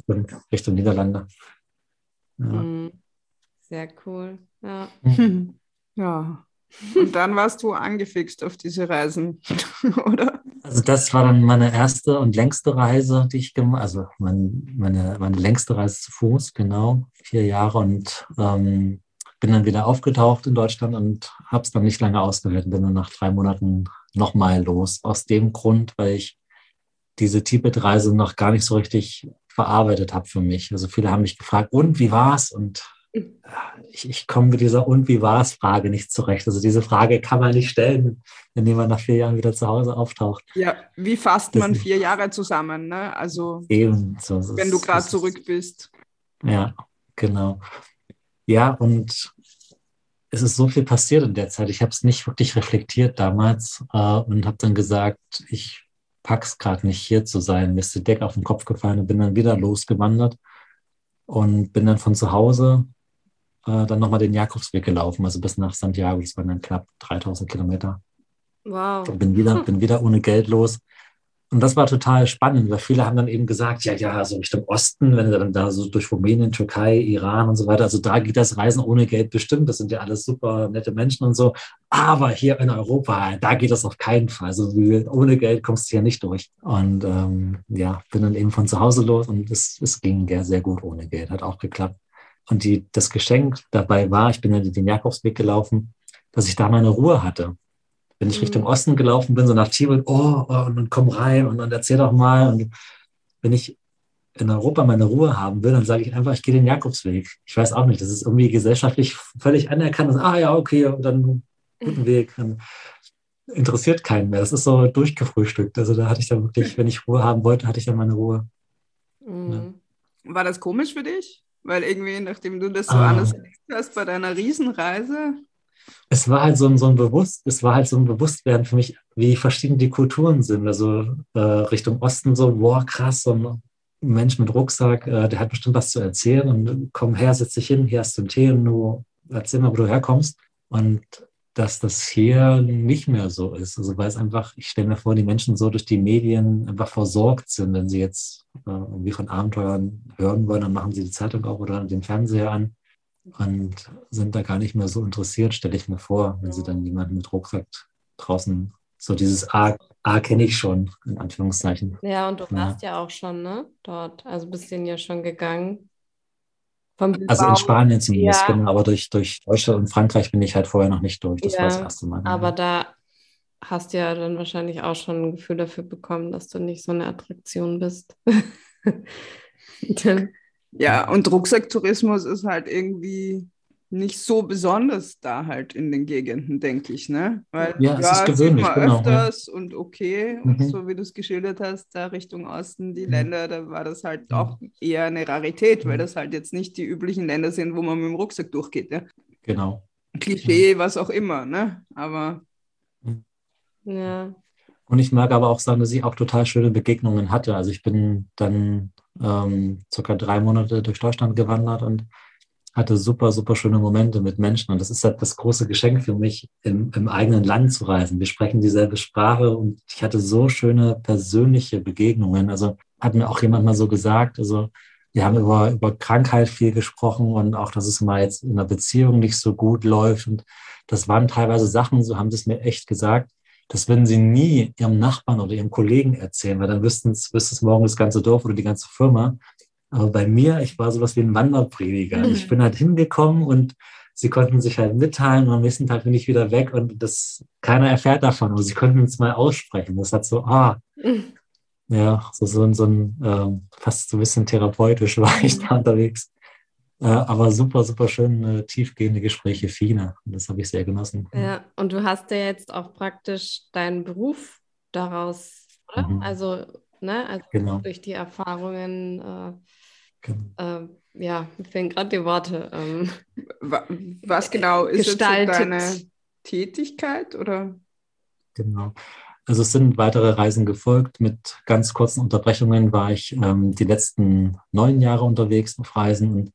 [SPEAKER 3] Richtung Niederlande.
[SPEAKER 1] Ja. Mhm. Sehr cool. Ja.
[SPEAKER 2] Ja. Und dann warst du angefixt auf diese Reisen, oder?
[SPEAKER 3] Also das war dann meine erste und längste Reise, die ich gemacht also mein, meine, meine längste Reise zu Fuß, genau, vier Jahre und ähm, bin dann wieder aufgetaucht in Deutschland und habe es dann nicht lange ausgehört. Bin dann nach drei Monaten nochmal los. Aus dem Grund, weil ich diese Tibet-Reise noch gar nicht so richtig verarbeitet habe für mich. Also viele haben mich gefragt, und wie war's? Und ich, ich komme mit dieser Und wie war es Frage nicht zurecht. Also diese Frage kann man nicht stellen, wenn jemand nach vier Jahren wieder zu Hause auftaucht.
[SPEAKER 2] Ja, wie fasst man vier Jahre zusammen? Ne? Also eben, so, wenn du gerade zurück bist.
[SPEAKER 3] Ja, genau. Ja, und es ist so viel passiert in der Zeit. Ich habe es nicht wirklich reflektiert damals äh, und habe dann gesagt, ich pack's gerade nicht hier zu sein. Mir ist die Decke auf den Kopf gefallen und bin dann wieder losgewandert und bin dann von zu Hause äh, dann nochmal den Jakobsweg gelaufen, also bis nach Santiago. Das waren dann knapp 3000 Kilometer. Wow. Und bin wieder, bin wieder ohne Geld los. Und das war total spannend, weil viele haben dann eben gesagt, ja, ja, so Richtung Osten, wenn du dann da so durch Rumänien, Türkei, Iran und so weiter, also da geht das Reisen ohne Geld bestimmt, das sind ja alles super nette Menschen und so. Aber hier in Europa, da geht das auf keinen Fall. Also ohne Geld kommst du hier nicht durch. Und ähm, ja, bin dann eben von zu Hause los und es, es ging ja sehr gut ohne Geld, hat auch geklappt. Und die, das Geschenk dabei war, ich bin dann den Jakobsweg gelaufen, dass ich da meine Ruhe hatte. Wenn ich mhm. Richtung Osten gelaufen bin, so nach Tibet, oh, oh und, und komm rein und, und erzähl doch mal. Und wenn ich in Europa meine Ruhe haben will, dann sage ich einfach, ich gehe den Jakobsweg. Ich weiß auch nicht, das ist irgendwie gesellschaftlich völlig anerkannt. ah ja, okay, und dann guten Weg. Dann interessiert keinen mehr. Das ist so durchgefrühstückt. Also da hatte ich dann wirklich, wenn ich Ruhe haben wollte, hatte ich dann meine Ruhe.
[SPEAKER 2] Mhm. Ja. War das komisch für dich? Weil irgendwie, nachdem du das so ah. alles hast bei deiner Riesenreise.
[SPEAKER 3] Es war halt so ein, so ein Bewusst, es war halt so ein Bewusstwerden für mich, wie verschieden die Kulturen sind. Also äh, Richtung Osten so, boah, krass, so ein Mensch mit Rucksack, äh, der hat bestimmt was zu erzählen und komm her, setz dich hin, hier hast du einen Tee und du erzähl mal, wo du herkommst. Und dass das hier nicht mehr so ist. Also weil es einfach, ich stelle mir vor, die Menschen so durch die Medien einfach versorgt sind, wenn sie jetzt äh, irgendwie von Abenteuern hören wollen, dann machen sie die Zeitung auf oder den Fernseher an und sind da gar nicht mehr so interessiert, stelle ich mir vor, wenn sie dann jemanden mit Rucksack draußen so dieses A, A kenne ich schon, in Anführungszeichen.
[SPEAKER 1] Ja, und du warst ja, ja auch schon, ne? Dort. Also bist du ja schon gegangen.
[SPEAKER 3] Also in Spanien zumindest, ja. genau, aber durch, durch Deutschland und Frankreich bin ich halt vorher noch nicht durch. Das ja, war das erste Mal.
[SPEAKER 1] Aber da hast du ja dann wahrscheinlich auch schon ein Gefühl dafür bekommen, dass du nicht so eine Attraktion bist.
[SPEAKER 2] ja, und Rucksacktourismus ist halt irgendwie nicht so besonders da halt in den Gegenden, denke ich, ne?
[SPEAKER 3] Weil ja, es ja, ist gewöhnlich, genau,
[SPEAKER 2] öfters ja. und okay, mhm. und so wie du es geschildert hast, da Richtung Osten, die mhm. Länder, da war das halt auch eher eine Rarität, weil mhm. das halt jetzt nicht die üblichen Länder sind, wo man mit dem Rucksack durchgeht, ja?
[SPEAKER 3] Genau.
[SPEAKER 2] Klischee, was auch immer, ne? Aber
[SPEAKER 1] mhm. ja.
[SPEAKER 3] Und ich mag aber auch sagen, dass ich auch total schöne Begegnungen hatte. Also ich bin dann ähm, circa drei Monate durch Deutschland gewandert und hatte super, super schöne Momente mit Menschen. Und das ist halt das große Geschenk für mich, im, im eigenen Land zu reisen. Wir sprechen dieselbe Sprache und ich hatte so schöne persönliche Begegnungen. Also hat mir auch jemand mal so gesagt, also wir haben über, über Krankheit viel gesprochen und auch, dass es mal jetzt in der Beziehung nicht so gut läuft. Und das waren teilweise Sachen, so haben sie es mir echt gesagt, das würden sie nie ihrem Nachbarn oder ihrem Kollegen erzählen, weil dann wüssten es, wüsste es morgen das ganze Dorf oder die ganze Firma. Aber bei mir, ich war sowas wie ein Wanderprediger. Mhm. Ich bin halt hingekommen und sie konnten sich halt mitteilen und am nächsten Tag bin ich wieder weg und das, keiner erfährt davon. Aber sie konnten es mal aussprechen. Das hat so, ah, mhm. ja, so, so, so ein, äh, fast so ein bisschen therapeutisch war ich da unterwegs. Äh, aber super, super schön äh, tiefgehende Gespräche, Fine. Und das habe ich sehr genossen.
[SPEAKER 1] Ja, und du hast ja jetzt auch praktisch deinen Beruf daraus, oder? Mhm. Also, ne, also genau. durch die Erfahrungen, äh, genau. Äh, ja, mir fehlen gerade die Worte. Ähm,
[SPEAKER 2] Was genau ist gestaltet. jetzt deine Tätigkeit oder?
[SPEAKER 3] Genau. Also es sind weitere Reisen gefolgt. Mit ganz kurzen Unterbrechungen war ich ähm, die letzten neun Jahre unterwegs auf Reisen und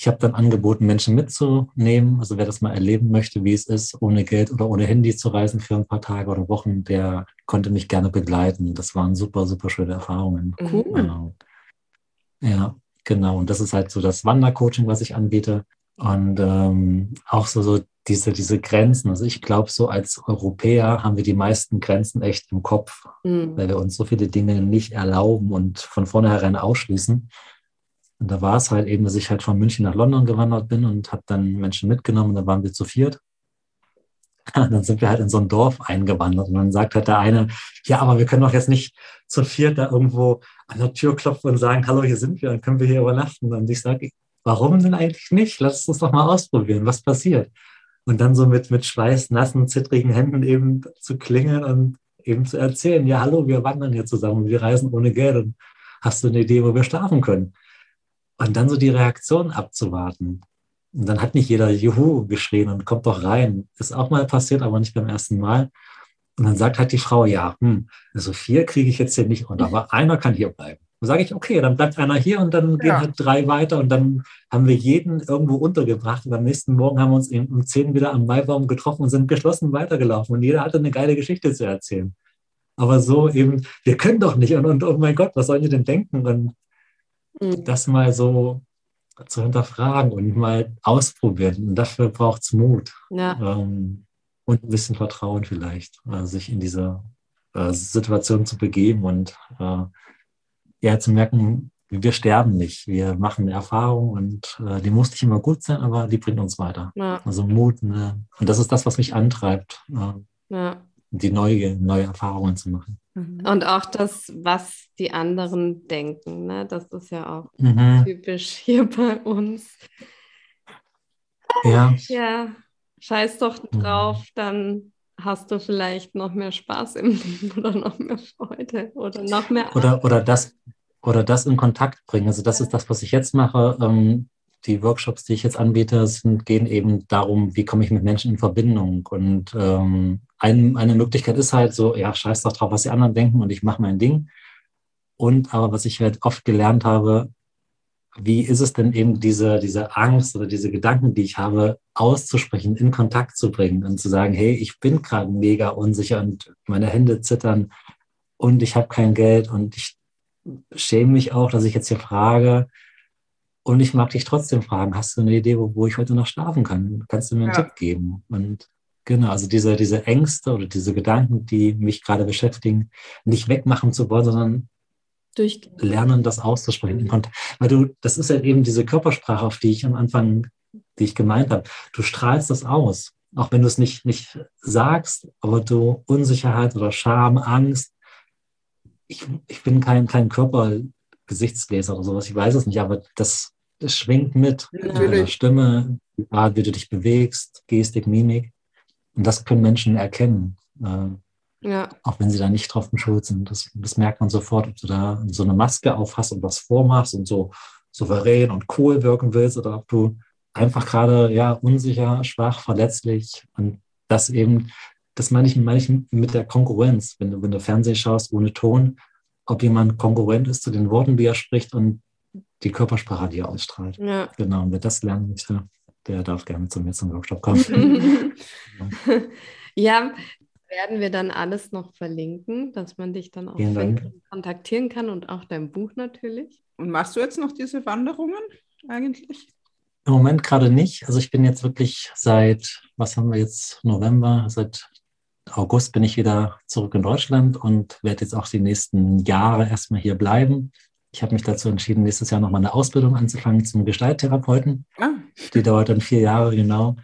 [SPEAKER 3] ich habe dann angeboten, Menschen mitzunehmen. Also wer das mal erleben möchte, wie es ist, ohne Geld oder ohne Handy zu reisen für ein paar Tage oder Wochen, der konnte mich gerne begleiten. Das waren super, super schöne Erfahrungen. Cool. Genau. Ja, genau. Und das ist halt so das Wandercoaching, was ich anbiete. Und ähm, auch so, so diese, diese Grenzen. Also ich glaube, so als Europäer haben wir die meisten Grenzen echt im Kopf, mhm. weil wir uns so viele Dinge nicht erlauben und von vornherein ausschließen. Und da war es halt eben, dass ich halt von München nach London gewandert bin und habe dann Menschen mitgenommen. Und dann waren wir zu viert. Und dann sind wir halt in so ein Dorf eingewandert. Und dann sagt halt der eine, ja, aber wir können doch jetzt nicht zu viert da irgendwo an der Tür klopfen und sagen, hallo, hier sind wir und können wir hier übernachten. Und ich sage, warum denn eigentlich nicht? Lass uns doch mal ausprobieren, was passiert. Und dann so mit, mit schweißnassen, zittrigen Händen eben zu klingeln und eben zu erzählen, ja, hallo, wir wandern hier zusammen, wir reisen ohne Geld und hast du eine Idee, wo wir schlafen können? Und dann so die Reaktion abzuwarten. Und dann hat nicht jeder Juhu geschrien und kommt doch rein. Ist auch mal passiert, aber nicht beim ersten Mal. Und dann sagt halt die Frau, ja, hm, also vier kriege ich jetzt hier nicht unter, aber einer kann hier bleiben. Dann sage ich, okay, dann bleibt einer hier und dann gehen halt drei weiter und dann haben wir jeden irgendwo untergebracht. Und am nächsten Morgen haben wir uns um zehn wieder am Maibaum getroffen und sind geschlossen weitergelaufen und jeder hatte eine geile Geschichte zu erzählen. Aber so eben, wir können doch nicht und, und oh mein Gott, was sollen die denn denken? Und Mhm. das mal so zu hinterfragen und mal ausprobieren. Und dafür braucht es Mut. Ja. Ähm, und ein bisschen Vertrauen vielleicht, äh, sich in diese äh, Situation zu begeben und äh, ja, zu merken, wir sterben nicht. Wir machen eine Erfahrung und äh, die muss nicht immer gut sein, aber die bringt uns weiter. Ja. Also Mut. Ne? Und das ist das, was mich antreibt. Äh, ja die neue, neue Erfahrungen zu machen.
[SPEAKER 1] Mhm. Und auch das, was die anderen denken, ne? das ist ja auch mhm. typisch hier bei uns. Ja. Ja, scheiß doch mhm. drauf, dann hast du vielleicht noch mehr Spaß im Leben oder noch mehr Freude oder noch mehr.
[SPEAKER 3] Oder, oder, das, oder das in Kontakt bringen. Also, das ist das, was ich jetzt mache. Ähm, die Workshops, die ich jetzt anbiete, sind, gehen eben darum, wie komme ich mit Menschen in Verbindung. Und ähm, ein, eine Möglichkeit ist halt so, ja, scheiß doch drauf, was die anderen denken und ich mache mein Ding. Und aber was ich halt oft gelernt habe, wie ist es denn eben diese, diese Angst oder diese Gedanken, die ich habe, auszusprechen, in Kontakt zu bringen und zu sagen, hey, ich bin gerade mega unsicher und meine Hände zittern und ich habe kein Geld und ich schäme mich auch, dass ich jetzt hier frage, und ich mag dich trotzdem fragen, hast du eine Idee, wo, wo ich heute noch schlafen kann? Kannst du mir einen ja. Tipp geben? Und genau, also diese, diese Ängste oder diese Gedanken, die mich gerade beschäftigen, nicht wegmachen zu wollen, sondern durch lernen, das auszusprechen. Weil du, das ist ja eben diese Körpersprache, auf die ich am Anfang, die ich gemeint habe. Du strahlst das aus, auch wenn du es nicht, nicht sagst, aber du Unsicherheit oder Scham, Angst. Ich, ich bin kein, kein Körpergesichtsleser oder sowas, ich weiß es nicht, aber das, das schwingt mit. Äh, Stimme, die Art, wie du dich bewegst, Gestik, Mimik. Und das können Menschen erkennen. Ja. Auch wenn sie da nicht drauf schuld sind. Das, das merkt man sofort, ob du da so eine Maske auf hast und was vormachst und so souverän und cool wirken willst oder ob du einfach gerade ja unsicher, schwach, verletzlich und das eben, das meine ich, meine ich mit der Konkurrenz, wenn du, wenn du Fernsehen schaust ohne Ton, ob jemand konkurrent ist zu den Worten, die er spricht und die Körpersprache, die er ausstrahlt. Ja. Genau, und wer das lernen möchte, der darf gerne zu mir zum Workshop kommen.
[SPEAKER 1] ja, werden wir dann alles noch verlinken, dass man dich dann auch kontaktieren kann und auch dein Buch natürlich.
[SPEAKER 2] Und machst du jetzt noch diese Wanderungen eigentlich?
[SPEAKER 3] Im Moment gerade nicht. Also ich bin jetzt wirklich seit, was haben wir jetzt, November, seit August bin ich wieder zurück in Deutschland und werde jetzt auch die nächsten Jahre erstmal hier bleiben. Ich habe mich dazu entschieden, nächstes Jahr nochmal eine Ausbildung anzufangen zum Gestalttherapeuten. Ah. Die dauert dann vier Jahre genau.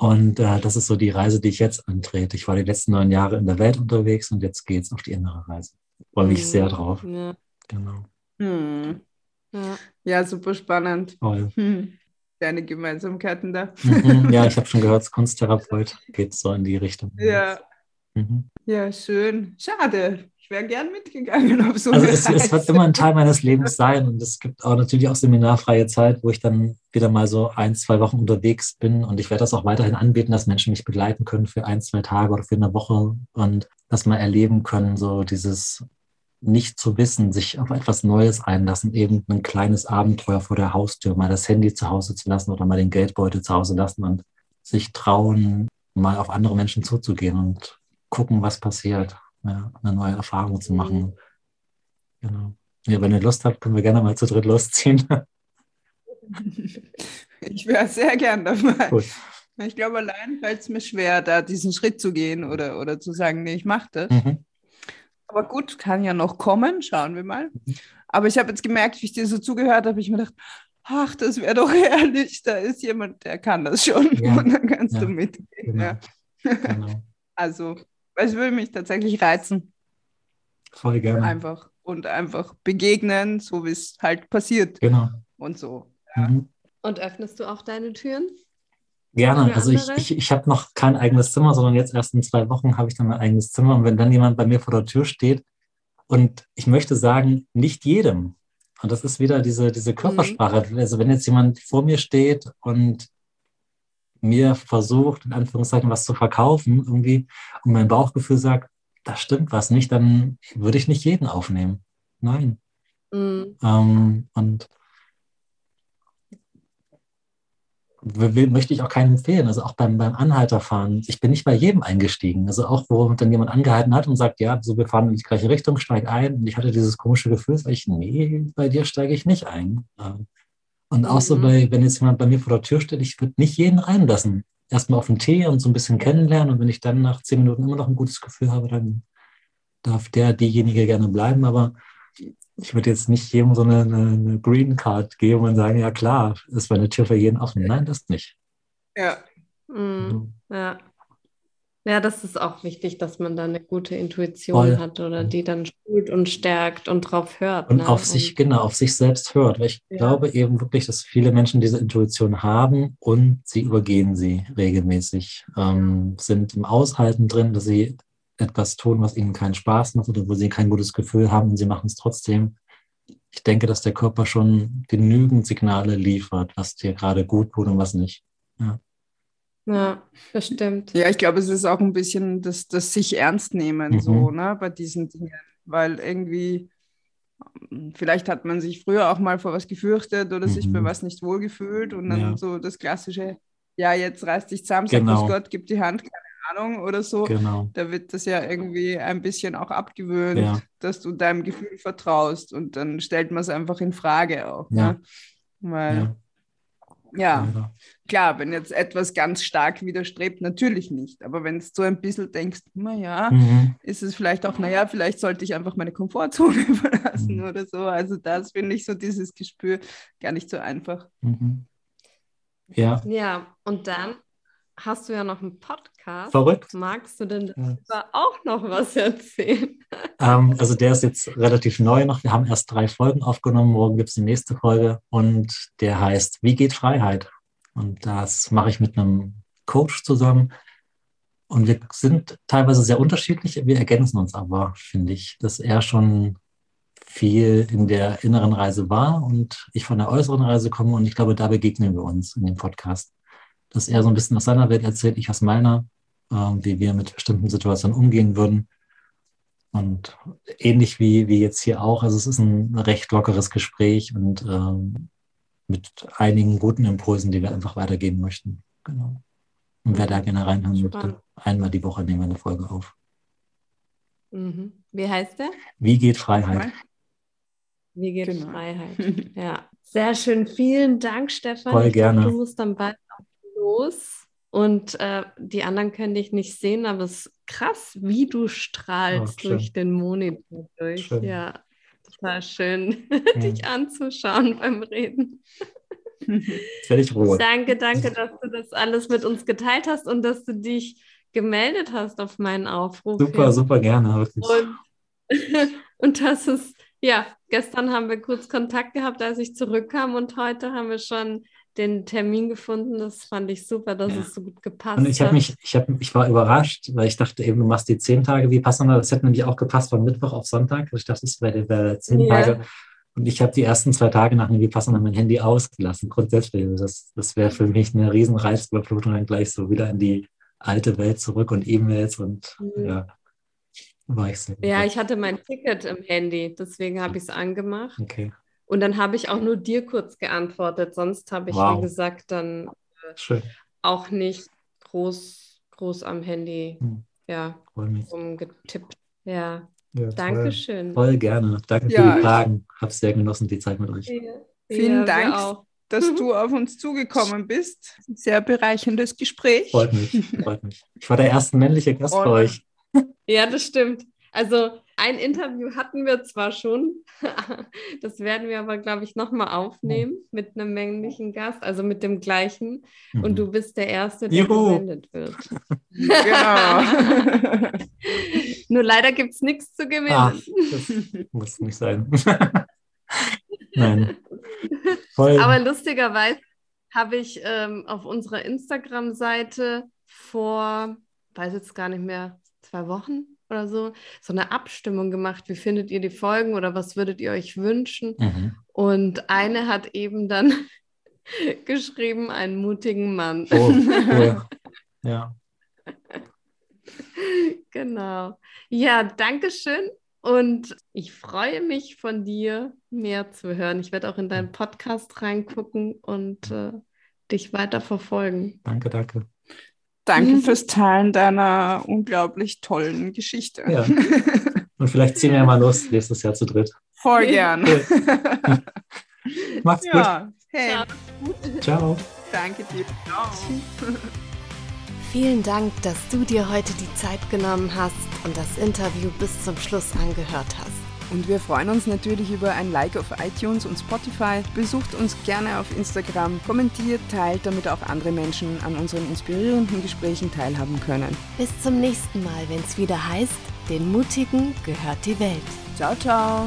[SPEAKER 3] Und äh, das ist so die Reise, die ich jetzt antrete. Ich war die letzten neun Jahre in der Welt unterwegs und jetzt geht es auf die innere Reise. Freue mich mhm. sehr drauf. Ja. Genau.
[SPEAKER 2] Hm. Ja. ja. super spannend. Toll. Hm. Deine Gemeinsamkeiten da.
[SPEAKER 3] Mhm. Ja, ich habe schon gehört, Kunsttherapeut geht so in die Richtung.
[SPEAKER 2] Ja. Mhm. Ja, schön. Schade wäre gern mitgegangen auf so
[SPEAKER 3] Also es, es, wird immer ein Teil meines Lebens sein und es gibt auch natürlich auch seminarfreie Zeit, wo ich dann wieder mal so ein, zwei Wochen unterwegs bin und ich werde das auch weiterhin anbieten, dass Menschen mich begleiten können für ein, zwei Tage oder für eine Woche und das mal erleben können, so dieses nicht zu wissen, sich auf etwas Neues einlassen, eben ein kleines Abenteuer vor der Haustür, mal das Handy zu Hause zu lassen oder mal den Geldbeutel zu Hause lassen und sich trauen, mal auf andere Menschen zuzugehen und gucken, was passiert ja, eine neue Erfahrung zu machen. Mhm. Genau. Ja, wenn ihr Lust habt, können wir gerne mal zu dritt losziehen.
[SPEAKER 2] Ich wäre sehr gern dabei. Cool. Ich glaube, allein fällt es mir schwer, da diesen Schritt zu gehen oder, oder zu sagen, nee, ich mache das. Mhm. Aber gut, kann ja noch kommen, schauen wir mal. Mhm. Aber ich habe jetzt gemerkt, wie ich dir so zugehört habe, ich mir gedacht, ach, das wäre doch ehrlich, da ist jemand, der kann das schon. Ja. Und dann kannst ja. du mitgehen. Genau. Ja. Genau. Also es würde mich tatsächlich reizen.
[SPEAKER 3] Voll gerne.
[SPEAKER 2] Einfach und einfach begegnen, so wie es halt passiert.
[SPEAKER 3] Genau.
[SPEAKER 2] Und so.
[SPEAKER 1] Ja. Mhm. Und öffnest du auch deine Türen?
[SPEAKER 3] Gerne. Also ich, ich, ich habe noch kein eigenes Zimmer, sondern jetzt erst in zwei Wochen habe ich dann mein eigenes Zimmer. Und wenn dann jemand bei mir vor der Tür steht und ich möchte sagen, nicht jedem. Und das ist wieder diese, diese Körpersprache. Mhm. Also wenn jetzt jemand vor mir steht und mir versucht, in Anführungszeichen, was zu verkaufen, irgendwie, und mein Bauchgefühl sagt, da stimmt was nicht, dann würde ich nicht jeden aufnehmen. Nein. Mhm. Ähm, und möchte ich auch keinen empfehlen. Also auch beim, beim Anhalterfahren. Ich bin nicht bei jedem eingestiegen. Also auch, wo dann jemand angehalten hat und sagt, ja, so wir fahren in die gleiche Richtung, steig ein. Und ich hatte dieses komische Gefühl, sag ich, nee, bei dir steige ich nicht ein. Ähm, und auch so mhm. bei, wenn jetzt jemand bei mir vor der Tür steht, ich würde nicht jeden reinlassen. Erstmal auf den Tee und so ein bisschen kennenlernen. Und wenn ich dann nach zehn Minuten immer noch ein gutes Gefühl habe, dann darf der, diejenige gerne bleiben. Aber ich würde jetzt nicht jedem so eine, eine, Green Card geben und sagen, ja klar, es war eine Tür für jeden offen. Nein, das nicht.
[SPEAKER 2] Ja.
[SPEAKER 1] Mhm. Ja. Ja, das ist auch wichtig, dass man da eine gute Intuition Voll. hat oder die dann schult und stärkt und drauf hört.
[SPEAKER 3] Und ne? auf sich, und, genau, auf sich selbst hört. Weil ich ja. glaube eben wirklich, dass viele Menschen diese Intuition haben und sie übergehen sie regelmäßig, ähm, sind im Aushalten drin, dass sie etwas tun, was ihnen keinen Spaß macht oder wo sie kein gutes Gefühl haben und sie machen es trotzdem. Ich denke, dass der Körper schon genügend Signale liefert, was dir gerade gut tut und was nicht. Ja.
[SPEAKER 1] Ja, das stimmt.
[SPEAKER 2] Ja, ich glaube, es ist auch ein bisschen das, das sich ernst nehmen, mhm. so, ne, bei diesen Dingen. Weil irgendwie, vielleicht hat man sich früher auch mal vor was gefürchtet oder mhm. sich bei was nicht wohlgefühlt und dann ja. so das klassische, ja, jetzt reiß dich zusammen, sag genau. Gott, gib die Hand, keine Ahnung oder so. Genau. Da wird das ja irgendwie ein bisschen auch abgewöhnt, ja. dass du deinem Gefühl vertraust und dann stellt man es einfach in Frage auch. Ja. Ne? Weil ja, klar, wenn jetzt etwas ganz stark widerstrebt, natürlich nicht. Aber wenn du so ein bisschen denkst, naja, mhm. ist es vielleicht auch, naja, vielleicht sollte ich einfach meine Komfortzone verlassen mhm. oder so. Also das finde ich so dieses Gespür gar nicht so einfach. Mhm.
[SPEAKER 3] Ja.
[SPEAKER 1] Ja, und dann hast du ja noch einen Podcast.
[SPEAKER 3] Verrückt.
[SPEAKER 1] Magst du denn ja. auch noch was erzählen?
[SPEAKER 3] Ähm, also der ist jetzt relativ neu noch. Wir haben erst drei Folgen aufgenommen. Morgen gibt es die nächste Folge und der heißt Wie geht Freiheit? Und das mache ich mit einem Coach zusammen. Und wir sind teilweise sehr unterschiedlich. Wir ergänzen uns aber, finde ich, dass er schon viel in der inneren Reise war und ich von der äußeren Reise komme. Und ich glaube, da begegnen wir uns in dem Podcast dass er so ein bisschen aus seiner Welt erzählt, ich aus meiner, äh, wie wir mit bestimmten Situationen umgehen würden. Und ähnlich wie, wie jetzt hier auch, also es ist ein recht lockeres Gespräch und ähm, mit einigen guten Impulsen, die wir einfach weitergeben möchten. Genau. Und wer da gerne reinhören möchte, einmal die Woche nehmen wir eine Folge auf.
[SPEAKER 1] Mhm. Wie heißt der?
[SPEAKER 3] Wie geht Freiheit?
[SPEAKER 1] Wie geht genau. Freiheit? ja, sehr schön. Vielen Dank, Stefan.
[SPEAKER 3] Voll gerne.
[SPEAKER 1] Du musst dann bald los. Und äh, die anderen können dich nicht sehen, aber es ist krass, wie du strahlst oh, durch den Monitor durch. Schön. Ja, total schön, mhm. dich anzuschauen beim Reden.
[SPEAKER 3] Jetzt werde ich rot.
[SPEAKER 1] Danke, danke, dass du das alles mit uns geteilt hast und dass du dich gemeldet hast auf meinen Aufruf.
[SPEAKER 3] Super, hier. super gerne. Wirklich.
[SPEAKER 1] Und, und das ist, ja, gestern haben wir kurz Kontakt gehabt, als ich zurückkam und heute haben wir schon den Termin gefunden. Das fand ich super, dass ja. es so gut gepasst
[SPEAKER 3] und ich
[SPEAKER 1] hat.
[SPEAKER 3] Mich, ich, hab, ich war überrascht, weil ich dachte eben, du machst die zehn Tage wie passender. Das hätte nämlich auch gepasst von Mittwoch auf Sonntag. Also ich dachte, das wäre wär zehn ja. Tage. Und ich habe die ersten zwei Tage nach dem Vipassana mein Handy ausgelassen, grundsätzlich. Also das, das wäre für mich eine riesen Reizüberflutung, dann gleich so wieder in die alte Welt zurück und E-Mails und mhm. ja,
[SPEAKER 1] war ich sehr Ja, ich hatte mein Ticket im Handy, deswegen habe ich es angemacht.
[SPEAKER 3] Okay.
[SPEAKER 1] Und dann habe ich auch nur dir kurz geantwortet. Sonst habe ich, wow. wie gesagt, dann äh, auch nicht groß, groß am Handy hm. ja, rumgetippt. Ja. ja Dankeschön.
[SPEAKER 3] Voll, voll gerne. Danke ja, für die Fragen. Ich habe es sehr genossen, die Zeit mit euch. Ja.
[SPEAKER 2] Vielen Dank, dass du auf uns zugekommen bist. Sehr bereicherndes Gespräch.
[SPEAKER 3] Freut mich, freut mich. Ich war der erste männliche Gast bei euch.
[SPEAKER 1] Ja, das stimmt. Also ein Interview hatten wir zwar schon, das werden wir aber, glaube ich, nochmal aufnehmen mit einem männlichen Gast, also mit dem gleichen. Mhm. Und du bist der Erste, der Juhu. gesendet wird. genau. Nur leider gibt es nichts zu gewinnen. Ach,
[SPEAKER 3] das muss nicht sein.
[SPEAKER 1] Nein. Voll. Aber lustigerweise habe ich ähm, auf unserer Instagram-Seite vor, weiß jetzt gar nicht mehr, zwei Wochen oder so, so eine Abstimmung gemacht, wie findet ihr die Folgen oder was würdet ihr euch wünschen? Mhm. Und eine hat eben dann geschrieben, einen mutigen Mann. Oh, cool.
[SPEAKER 3] ja.
[SPEAKER 1] Genau. Ja, danke schön. Und ich freue mich von dir mehr zu hören. Ich werde auch in deinen Podcast reingucken und äh, dich weiter verfolgen.
[SPEAKER 3] Danke, danke.
[SPEAKER 2] Danke mhm. fürs Teilen deiner unglaublich tollen Geschichte.
[SPEAKER 3] Ja. Und vielleicht ziehen wir mal los nächstes Jahr zu dritt.
[SPEAKER 2] Voll gern.
[SPEAKER 3] Macht's ja. gut.
[SPEAKER 2] Hey.
[SPEAKER 3] Ciao.
[SPEAKER 2] Danke dir. Ciao.
[SPEAKER 1] Vielen Dank, dass du dir heute die Zeit genommen hast und das Interview bis zum Schluss angehört hast.
[SPEAKER 2] Und wir freuen uns natürlich über ein Like auf iTunes und Spotify. Besucht uns gerne auf Instagram, kommentiert, teilt, damit auch andere Menschen an unseren inspirierenden Gesprächen teilhaben können.
[SPEAKER 1] Bis zum nächsten Mal, wenn es wieder heißt, den Mutigen gehört die Welt.
[SPEAKER 2] Ciao, ciao.